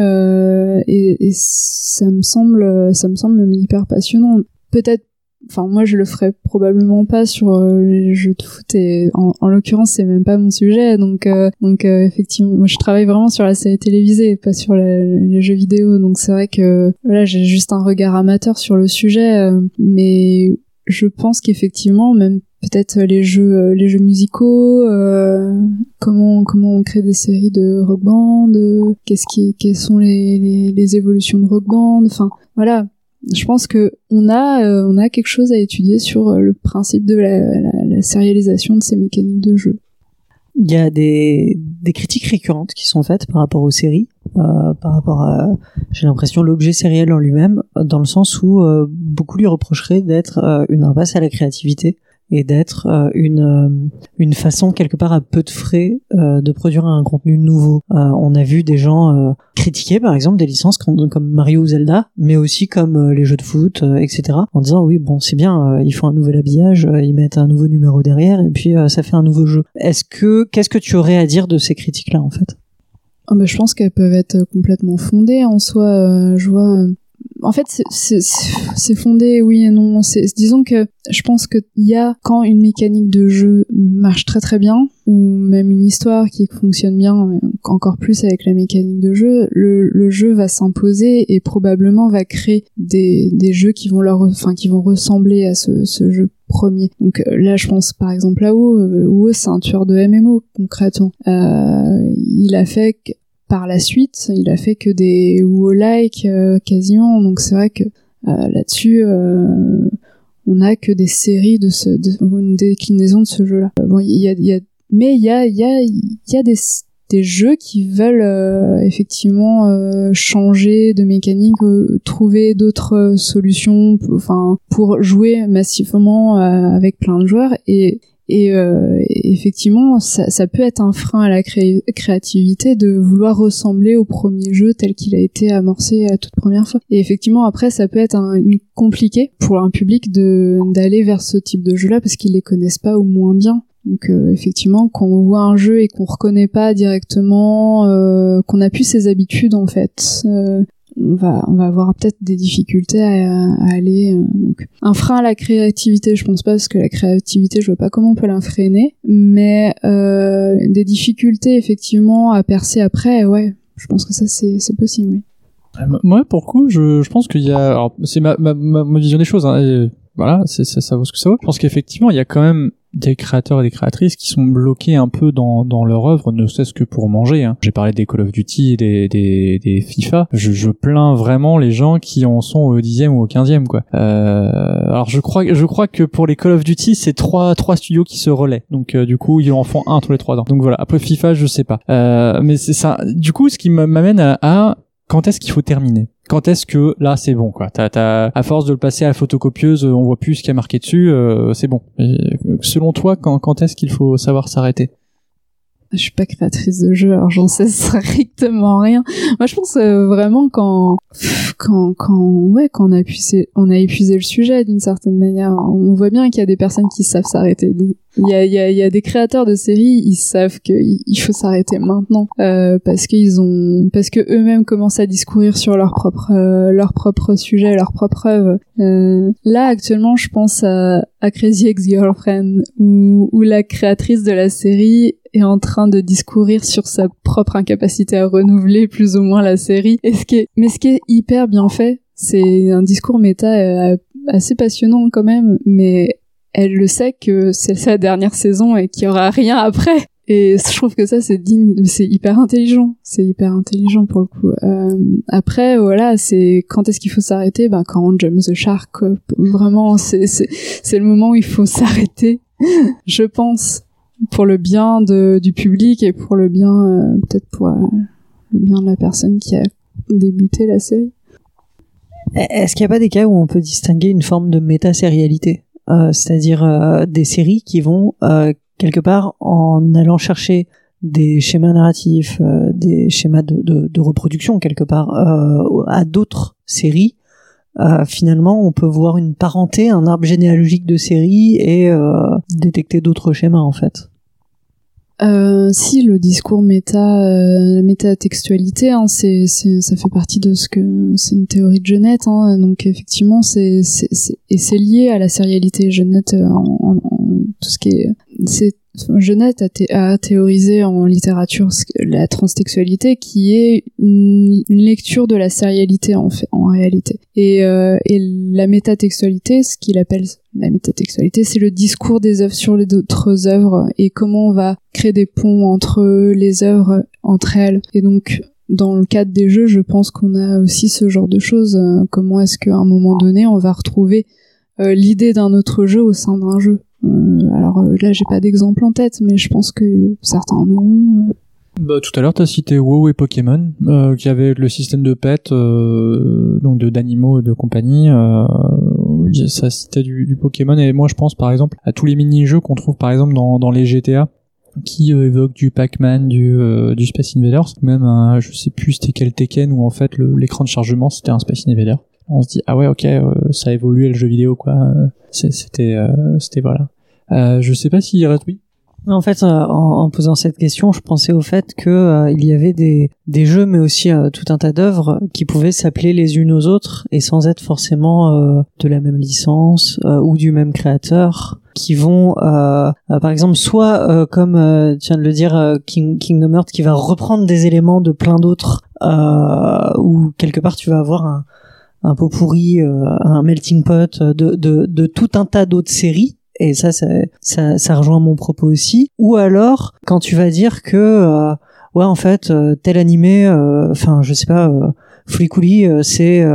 et, et ça me semble ça me semble hyper passionnant. Peut-être enfin moi je le ferais probablement pas sur euh, les jeux de foot et en, en l'occurrence c'est même pas mon sujet. Donc euh, donc euh, effectivement moi je travaille vraiment sur la série télévisée pas sur les jeux vidéo. Donc c'est vrai que voilà j'ai juste un regard amateur sur le sujet mais je pense qu'effectivement même peut-être les jeux les jeux musicaux comment comment on crée des séries de rock band qu'est-ce qui quelles sont les, les, les évolutions de rock band enfin voilà je pense que on a euh, on a quelque chose à étudier sur euh, le principe de la, la, la, sérialisation de ces mécaniques de jeu. Il y a des, des critiques récurrentes qui sont faites par rapport aux séries, euh, par rapport à, j'ai l'impression, l'objet sériel en lui-même, dans le sens où euh, beaucoup lui reprocheraient d'être une impasse à la créativité et d'être euh, une euh, une façon quelque part à peu de frais euh, de produire un contenu nouveau. on a vu des gens critiquer par exemple des licences comme, Mario ou Zelda, mais aussi comme les jeux de foot, etc. En disant oui bon c'est bien, ils font un nouvel habillage, ils mettent un nouveau numéro derrière et puis ça fait un nouveau jeu. Est-ce que qu'est-ce que tu aurais à dire de ces critiques là en fait? Oh bah, je pense qu'elles peuvent être complètement fondées en soi. je vois en fait, c'est fondé, oui et non. Disons que je pense qu'il y a quand une mécanique de jeu marche très très bien, ou même une histoire qui fonctionne bien, encore plus avec la mécanique de jeu, le, jeu va s'imposer et probablement va créer des, des jeux qui vont leur, enfin qui vont ressembler à ce, ce jeu premier. Donc euh, là, je pense par exemple à WoW. WoW, c'est un tueur de MMO concrètement. Euh, il a fait par la suite, il a fait que des WoW-like euh, quasiment, donc c'est vrai que euh, là-dessus, euh, on a que des séries de ce, une déclinaison de ce jeu-là. mais il y a, des, jeux qui veulent effectivement changer de mécanique, trouver d'autres solutions, pour jouer massivement avec plein de joueurs et euh, effectivement, ça, ça, peut être un frein à la créativité de vouloir ressembler au premier jeu tel qu'il a été amorcé à toute première fois. Et effectivement, après, ça peut être un, une compliqué pour un public d'aller vers ce type de jeu-là parce qu'ils les connaissent pas ou moins bien. Donc euh, effectivement, quand on voit un jeu et qu'on reconnaît pas directement, euh, qu'on a plus ses habitudes en fait, euh, on va on va avoir peut-être des difficultés à, aller euh, donc un frein à la créativité je pense pas parce que la créativité je vois pas comment on peut la freiner mais euh, des difficultés effectivement à percer après ouais je pense que ça c'est possible oui. Euh, moi pour coup je, je pense qu'il y a c'est ma, ma, vision des choses hein, voilà ça, ça vaut ce que ça vaut. Je pense qu'effectivement il y a quand même des créateurs et des créatrices qui sont bloqués un peu dans, dans leur œuvre, ne serait-ce que pour manger. Hein. J'ai parlé des Call of Duty et des, des, des FIFA. Je, je, plains vraiment les gens qui en sont au dixième ou au quinzième, quoi. Euh, alors je crois, je crois que pour les Call of Duty, c'est trois, trois studios qui se relaient. Donc euh, du coup, ils en font un tous les trois ans. Donc voilà. Après FIFA, je sais pas. Euh, mais c'est ça. Du coup, ce qui m'amène à, à quand est-ce qu'il faut terminer? Quand est-ce que là c'est bon quoi t'as, t'as, à force de le passer à la photocopieuse on voit plus ce qui a marqué dessus euh, c'est bon selon toi quand, quand est-ce qu'il faut savoir s'arrêter? Je suis pas créatrice de jeux, alors j'en sais strictement rien. Moi, je pense euh, vraiment quand, quand, quand, ouais, quand on a épuisé, on a épuisé le sujet d'une certaine manière. On voit bien qu'il y a des personnes qui savent s'arrêter. Il y a, y, a, y a des créateurs de séries, ils savent qu'il faut s'arrêter maintenant euh, parce qu'ils ont, parce que eux-mêmes commencent à discourir sur leur propre, euh, leur propre sujet, leur propre œuvre. Euh, là, actuellement, je pense à, à Crazy Ex-Girlfriend où, où la créatrice de la série est en train de discourir sur sa propre incapacité à renouveler plus ou moins la série. Et ce qui est, mais ce qui est hyper bien fait, c'est un discours méta euh, assez passionnant quand même, mais elle le sait que c'est sa dernière saison et qu'il y aura rien après. Et je trouve que ça c'est digne, c'est hyper intelligent, c'est hyper intelligent pour le coup. Euh, après voilà, c'est quand est-ce qu'il faut s'arrêter? Ben quand on jump the shark, quoi. vraiment c'est c'est le moment où il faut s'arrêter, je pense, pour le bien de du public et pour le bien euh, peut-être pour euh, le bien de la personne qui a débuté la série. Est-ce qu'il n'y a pas des cas où on peut distinguer une forme de méta-sérialité? euh, c'est-à-dire euh, des séries qui vont euh, quelque part en allant chercher des schémas narratifs, des schémas de, reproduction quelque part à d'autres séries. finalement, on peut voir une parenté, un arbre généalogique de séries et détecter d'autres schémas en fait. Euh, si le discours méta, euh, la métatextualité, hein, c'est, ça fait partie de ce que c'est une théorie de Jeannette, hein, donc effectivement c'est, et c'est lié à la sérialité Jeannette euh, en, en, tout ce qui est, c'est Jeannette a, théorisé en littérature la transtexualité qui est une, lecture de la sérialité en réalité. Et, euh, et la métatextualité ce qu'il appelle la métatextualité c'est le discours des œuvres sur les autres œuvres et comment on va créer des ponts entre les œuvres entre elles. Et donc dans le cadre des jeux je pense qu'on a aussi ce genre de choses comment est-ce qu'à un moment donné on va retrouver euh, l'idée d'un autre jeu au sein d'un jeu. euh, alors euh, là, j'ai pas d'exemple en tête, mais je pense que certains en auront. Euh. Bah, tout à l'heure, tu as cité WoW et Pokémon, euh, qui avait le système de pets, euh, donc d'animaux et de compagnie. Euh, ça citait du, Pokémon, et moi je pense par exemple à tous les mini-jeux qu'on trouve par exemple dans, les GTA, qui euh, évoquent du Pac-Man, du, du Space Invaders, même un, je sais plus c'était quel Tekken, où en fait l'écran de chargement c'était un Space Invader on se dit ah ouais ok euh, ça a évolué le jeu vidéo quoi. C'était euh, c'était voilà. Euh, je sais pas s'il oui. En fait, en, posant cette question, je pensais au fait que il y avait des, des jeux, mais aussi tout un tas d'œuvres qui pouvaient s'appeler les unes aux autres et sans être forcément de la même licence ou du même créateur, qui vont, par exemple, soit comme tu de le dire, King, Kingdom Hearts, qui va reprendre des éléments de plein d'autres, ou quelque part tu vas avoir un, un pot pourri, euh, un melting pot de, de, de tout un tas d'autres séries et ça, ça, ça, ça, rejoint mon propos aussi. Ou alors, quand tu vas dire que, euh, ouais, en fait, euh, tel animé, enfin, je sais pas, euh, c'est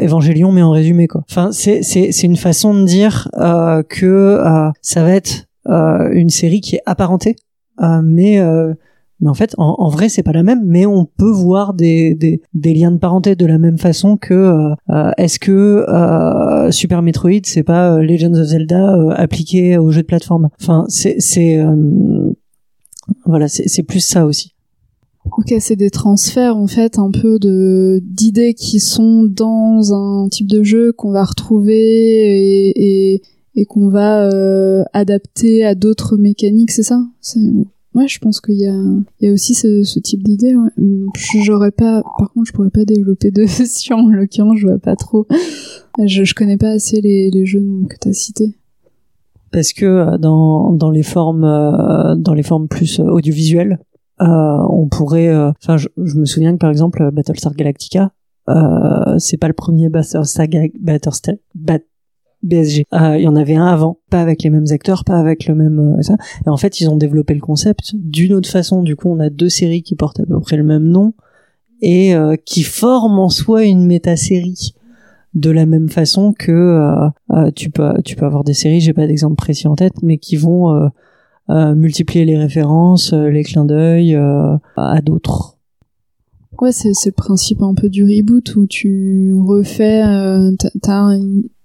Évangélion, mais en résumé, quoi. Enfin, c'est, c'est, c'est une façon de dire que ça va être une série qui est apparentée, mais mais en fait, en, en vrai, c'est pas la même, mais on peut voir des, des, des liens de parenté de la même façon que euh, euh est-ce que euh, Super Metroid, c'est pas euh, Legends of Zelda appliqué au jeu de plateforme? Enfin, c'est voilà, c'est plus ça aussi. Ok, c'est des transferts en fait un peu de d'idées qui sont dans un type de jeu qu'on va retrouver et, et, et qu'on va euh, adapter à d'autres mécaniques, c'est ça? Ouais, je pense qu'il y a, il y a aussi ce, type d'idée. Ouais. J'aurais pas, par contre, je pourrais pas développer dessus en l'occurrence, je vois pas trop. Je, je connais pas assez les, jeux que t'as cités. Parce que euh, dans, dans les formes, euh, dans les formes plus euh, audiovisuelles, on pourrait, enfin, je, me souviens que par exemple Battlestar Galactica, c'est pas le premier Battlestar, Battlestar, Bat, BSG. Euh, il y en avait un avant, pas avec les mêmes acteurs, pas avec le même euh, ça. Et en fait, ils ont développé le concept d'une autre façon. Du coup, on a deux séries qui portent à peu près le même nom et euh, qui forment en soi une méta-série de la même façon que tu peux tu peux avoir des séries, j'ai pas d'exemple précis en tête, mais qui vont multiplier les références, les clins d'œil à d'autres. Ouais, c'est le principe un peu du reboot où tu refais, t'as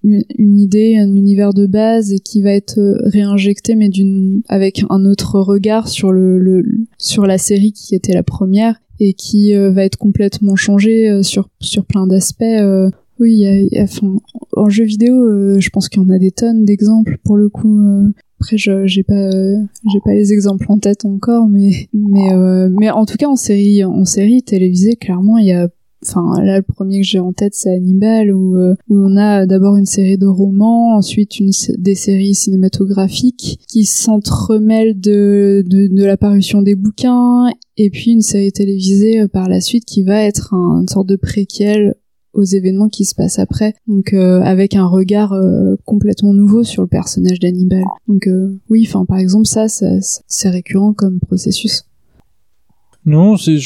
une, idée, un univers de base et qui va être euh, réinjecté mais d'une avec un autre regard sur le, le sur la série qui était la première et qui euh, va être complètement changé euh, sur sur plein d'aspects. euh. oui, y y a- enfin, en jeu vidéo, je pense qu'il y en a des tonnes d'exemples pour le coup. Après, j'ai pas j'ai pas les exemples en tête encore, mais mais mais en tout cas en série en série télévisée, clairement, il y a Enfin, là, le premier que j'ai en tête, c'est Hannibal, où, euh, on a d'abord une série de romans, ensuite des séries cinématographiques qui s'entremêlent de, de, la parution des bouquins, et puis une série télévisée euh, par la suite qui va être un- une sorte de préquel aux événements qui se passent après, donc euh, avec un regard complètement nouveau sur le personnage d'Hannibal. Donc oui, enfin par exemple ça, ça c'est récurrent comme processus. Non, c'est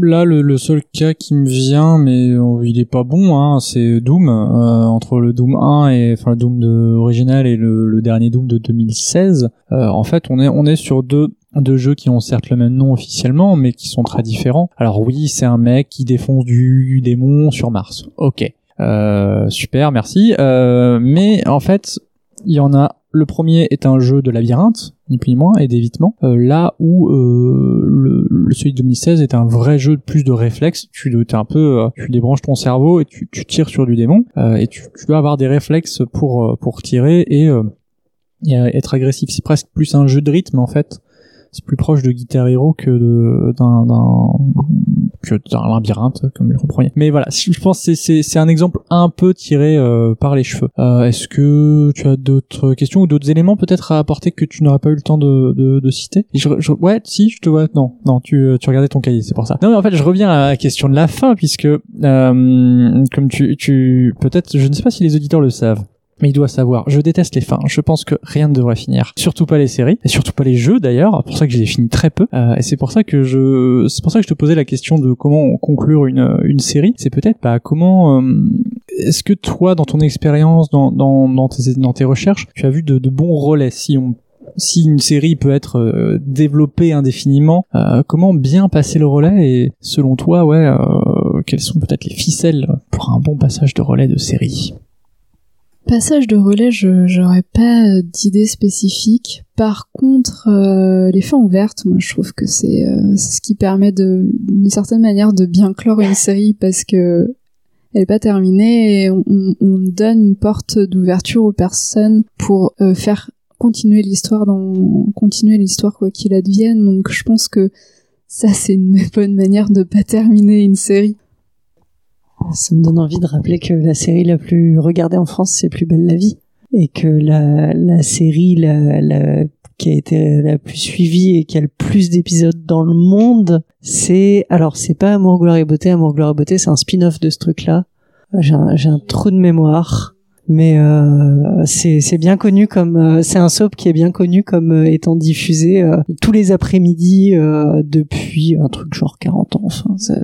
là le, seul cas qui me vient, mais euh, il est pas bon. Hein, c'est Doom euh, entre le Doom 1 et enfin le Doom de, original et le, le dernier Doom de 2016. Euh, en fait, on est on est sur deux deux jeux qui ont certes le même nom officiellement, mais qui sont très différents. Alors oui, c'est un mec qui défonce du démon sur Mars. Ok, euh, super, merci. Euh, mais en fait, il y en a. Le premier est un jeu de labyrinthe, ni plus ni moins, et d'évitement. Euh, là où euh, le, le celui de 2016 est un vrai jeu de plus de réflexes. Tu t'es un peu, euh, tu débranches ton cerveau et tu, tires sur du démon. et tu, tu dois avoir des réflexes pour pour tirer et, être agressif. C'est presque plus un jeu de rythme en fait. C'est plus proche de Guitar Hero que d'un que d'un labyrinthe comme le premier. Mais voilà, je pense c'est c'est c'est un exemple un peu tiré euh, par les cheveux. Euh, Est-ce que tu as d'autres questions ou d'autres éléments peut-être à apporter que tu n'auras pas eu le temps de de, de citer? Je, je- Ouais, si, je te vois. Non, non, tu tu regardais ton cahier, c'est pour ça. Non, mais en fait, je reviens à la question de la fin puisque euh, comme tu tu peut-être, je ne sais pas si les auditeurs le savent. Mais il doit savoir, je déteste les fins. Je pense que rien ne devrait finir. Surtout pas les séries, et surtout pas les jeux d'ailleurs. Pour ça que je les finis très peu. Euh, et c'est pour ça que je, c'est pour ça que je te posais la question de comment conclure une une série. C'est peut-être pas comment. euh, Est-ce que toi, dans ton expérience, dans dans dans tes dans tes recherches, tu as vu de, de bons relais? Si on si une série peut être euh, développée indéfiniment, euh, comment bien passer le relais? Et selon toi, ouais, euh, quelles sont peut-être les ficelles pour un bon passage de relais de série? Passage de relais, je j'aurais pas d'idée spécifique. Par contre, euh, les fins ouvertes, moi je trouve que c'est euh, ce qui permet d'une certaine manière de bien clore une série parce que elle est pas terminée et on donne une porte d'ouverture aux personnes pour euh, faire continuer l'histoire dans continuer l'histoire quoi qu'il advienne. Donc je pense que ça c'est une bonne manière de pas terminer une série. Ça me donne envie de rappeler que la série la plus regardée en France, c'est Plus belle la vie. Et que la, la série la, la, qui a été la plus suivie et qui a le plus d'épisodes dans le monde, c'est... Alors, c'est pas Amour, gloire et beauté. Amour, gloire et beauté, c'est un spin-off de ce truc-là. J'ai un, un trou de mémoire. Mais euh, c'est bien connu comme euh, c'est un soap qui est bien connu comme euh, étant diffusé euh, tous les après-midi euh, depuis un truc genre 40 ans. Enfin,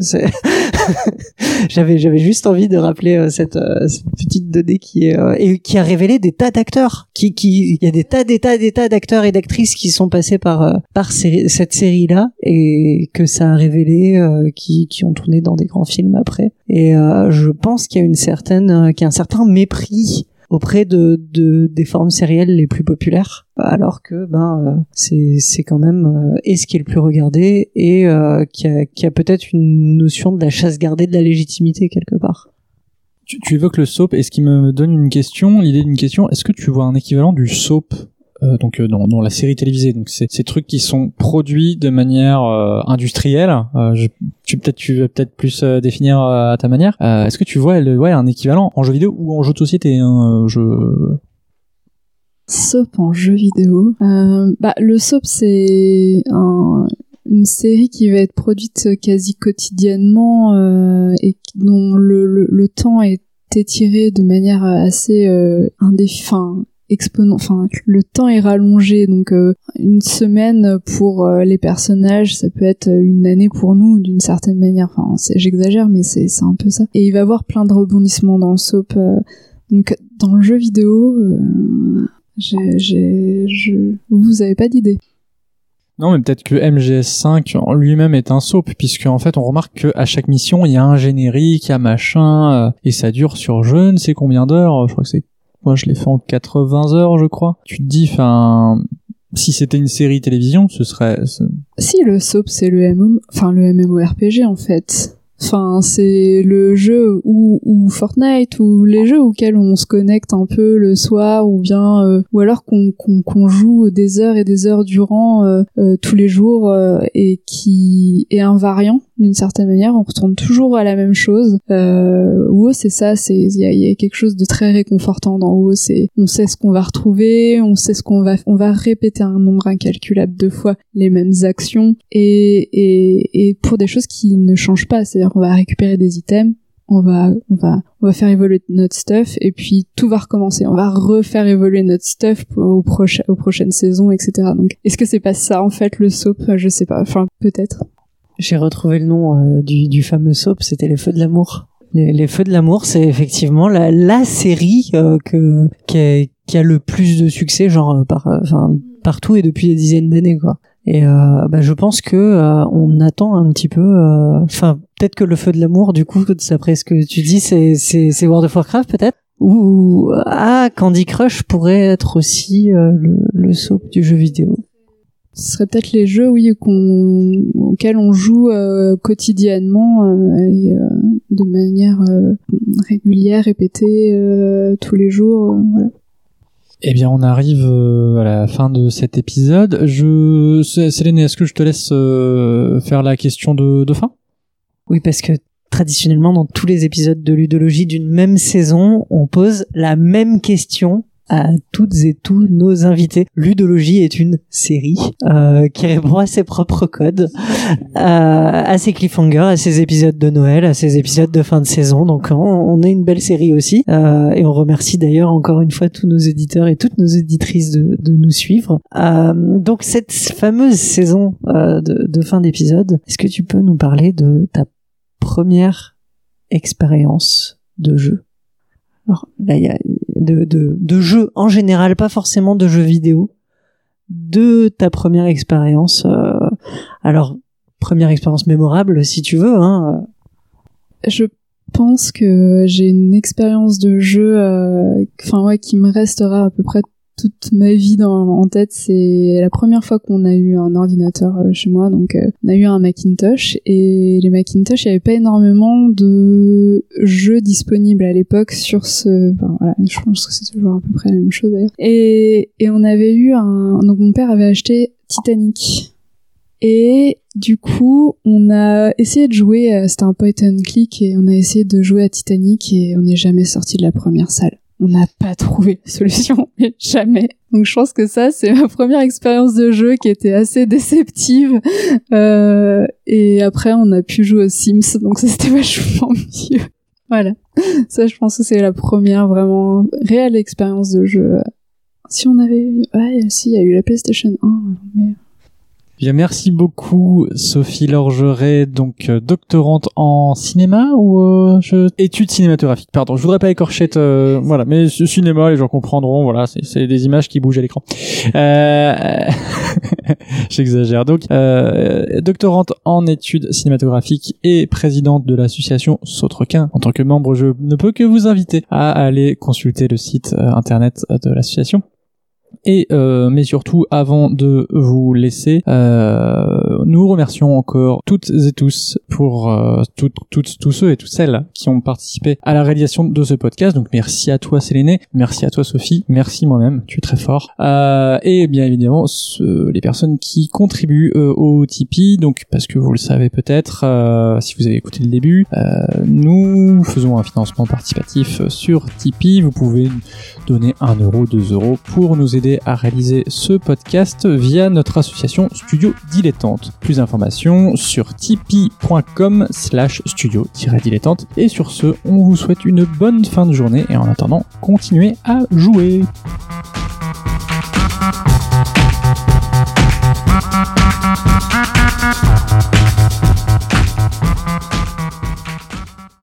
j'avais j'avais juste envie de rappeler cette, cette petite donnée qui est et qui a révélé des tas d'acteurs qui qui il y a des tas des tas des tas d'acteurs et d'actrices qui sont passés par par cette série là et que ça a révélé qui qui ont tourné dans des grands films après et je pense qu'il y a une certaine qu'il y a un certain mépris auprès de, de des formes sérielles les plus populaires alors que ben euh, c'est c'est quand même euh, et ce qui est le plus regardé et euh, qui a qui a peut-être une notion de la chasse gardée de la légitimité quelque part. tu, tu évoques le soap et ce qui me donne une question, l'idée d'une question, est-ce que tu vois un équivalent du soap? Euh, donc euh, dans, dans la série télévisée. Donc c'est ces trucs qui sont produits de manière euh, industrielle. Je, tu peut-être veux peut-être plus définir à ta manière. Est-ce que tu vois le, ouais un équivalent en jeu vidéo ou en jeu de société hein, euh, je Soap en jeu vidéo. Bah, le soap, c'est un- une série qui va être produite quasi quotidiennement et dont le, le, temps est étiré de manière assez indéfi- enfin, exponent enfin le temps est rallongé donc euh, une semaine pour euh, les personnages ça peut être une année pour nous d'une certaine manière enfin j'exagère mais c'est un peu ça et il va y avoir plein de rebondissements dans le soap euh, donc dans le jeu vidéo je, vous avez pas d'idée. non mais peut-être que MGS5 en lui-même est un soap puisque en fait on remarque que à chaque mission il y a un générique il y a machin et ça dure sur je ne sais combien d'heures je crois que c'est Moi, je l'ai fait en 80 heures, je crois. Tu te dis, enfin, si c'était une série télévision, ce serait. Si le soap c'est le MMO, le MMORPG en fait. Enfin, c'est le jeu ou, Fortnite ou les jeux auxquels on se connecte un peu le soir ou bien euh, ou alors qu'on joue des heures et des heures durant euh, euh, tous les jours et qui est invariant d'une certaine manière. On retourne toujours à la même chose. Euh, c'est ça. C'est il y a, y a quelque chose de très réconfortant dans WoW. C'est on sait ce qu'on va retrouver, on sait ce qu'on va on va répéter un nombre incalculable de fois les mêmes actions et et, et pour des choses qui ne changent pas. C'est-à-dire on va récupérer des items, on va on va on va faire évoluer notre stuff et puis tout va recommencer. On va refaire évoluer notre stuff aux, aux prochaines saisons, etc. Donc est-ce que c'est pas ça en fait le soap? Je sais pas. Enfin peut-être. J'ai retrouvé le nom euh, du, du fameux soap, c'était Les Feux de l'amour. Les, Feux de l'amour, c'est effectivement la, série euh, que, qui, a, qui a le plus de succès, genre euh, par, enfin, partout et depuis des dizaines d'années, quoi. Et euh, bah, je pense que euh, on attend un petit peu. euh, Enfin, peut-être que le feu de l'amour, du coup, d'après ce que tu dis, c'est c'est World of Warcraft, peut-être? Ou ah, Candy Crush pourrait être aussi euh, le, le soap du jeu vidéo. Ce serait peut-être les jeux, oui, qu'on, auxquels on joue euh, quotidiennement et de manière régulière, répétée tous les jours. voilà. Eh bien, on arrive euh, à la fin de cet épisode. Je, Cé- Célène, est-ce que je te laisse euh, faire la question de, de fin? Oui, parce que traditionnellement, dans tous les épisodes de ludologie d'une même saison, on pose la même question à toutes et tous nos invités. Ludologie est une série euh, qui répond à ses propres codes, euh, à ses cliffhangers, à ses épisodes de Noël, à ses épisodes de fin de saison. Donc on, est une belle série aussi. Euh, et on remercie d'ailleurs encore une fois tous nos éditeurs et toutes nos éditrices de, nous suivre. Donc cette fameuse saison de, de fin d'épisode, est-ce que tu peux nous parler de ta première expérience de jeu? Alors là, il y a de, de, de jeu en général, pas forcément de jeux vidéo, de ta première expérience. euh, alors, première expérience mémorable, si tu veux. Hein, Je pense que j'ai une expérience de jeu, euh, ouais, qui me restera à peu près toute ma vie dans, en tête. C'est la première fois qu'on a eu un ordinateur euh, chez moi, donc euh, on a eu un Macintosh et les Macintosh, il n'y avait pas énormément de jeux disponibles à l'époque sur ce. Voilà, je pense que c'est toujours à peu près la même chose d'ailleurs. Et, et on avait eu un. Donc mon père avait acheté Titanic. Et du coup, on a essayé de jouer, euh, c'était un point and click, et on a essayé de jouer à Titanic et on n'est jamais sorti de la première salle. On n'a pas trouvé de solution, mais jamais. Donc je pense que ça, c'est ma première expérience de jeu qui était assez déceptive. Euh, et après, on a pu jouer aux Sims, donc ça c'était vachement mieux. Voilà. Ça, je pense que c'est la première vraiment réelle expérience de jeu. Si on avait. Ouais, si, il y a eu la PlayStation 1, mais... Bien, merci beaucoup Sophie Lorgeret, donc euh, doctorante en cinéma ou euh, je... études cinématographiques. Pardon, je voudrais pas écorcher. euh, voilà, mais ce cinéma, les gens comprendront. Voilà, c'est- des images qui bougent à l'écran. Euh... J'exagère. Donc, euh, doctorante en études cinématographiques et présidente de l'association Sautrequin. En tant que membre, je ne peux que vous inviter à aller consulter le site euh, internet de l'association. Et euh, mais surtout, avant de vous laisser, euh, nous remercions encore toutes et tous pour euh, toutes, toutes, tous ceux et toutes celles qui ont participé à la réalisation de ce podcast. Donc merci à toi Séléné, merci à toi Sophie, merci moi-même, tu es très fort. Euh, et bien évidemment ce- les personnes qui contribuent euh, au Tipeee. Donc parce que vous le savez peut-être, euh, si vous avez écouté le début, nous faisons un financement participatif sur Tipeee. Vous pouvez donner 1 euro, 2 euros pour nous à réaliser ce podcast via notre association Studio Dilettante. Plus d'informations sur tipeee.com slash studio-dilettante. Et sur ce, on vous souhaite une bonne fin de journée et en attendant, continuez à jouer.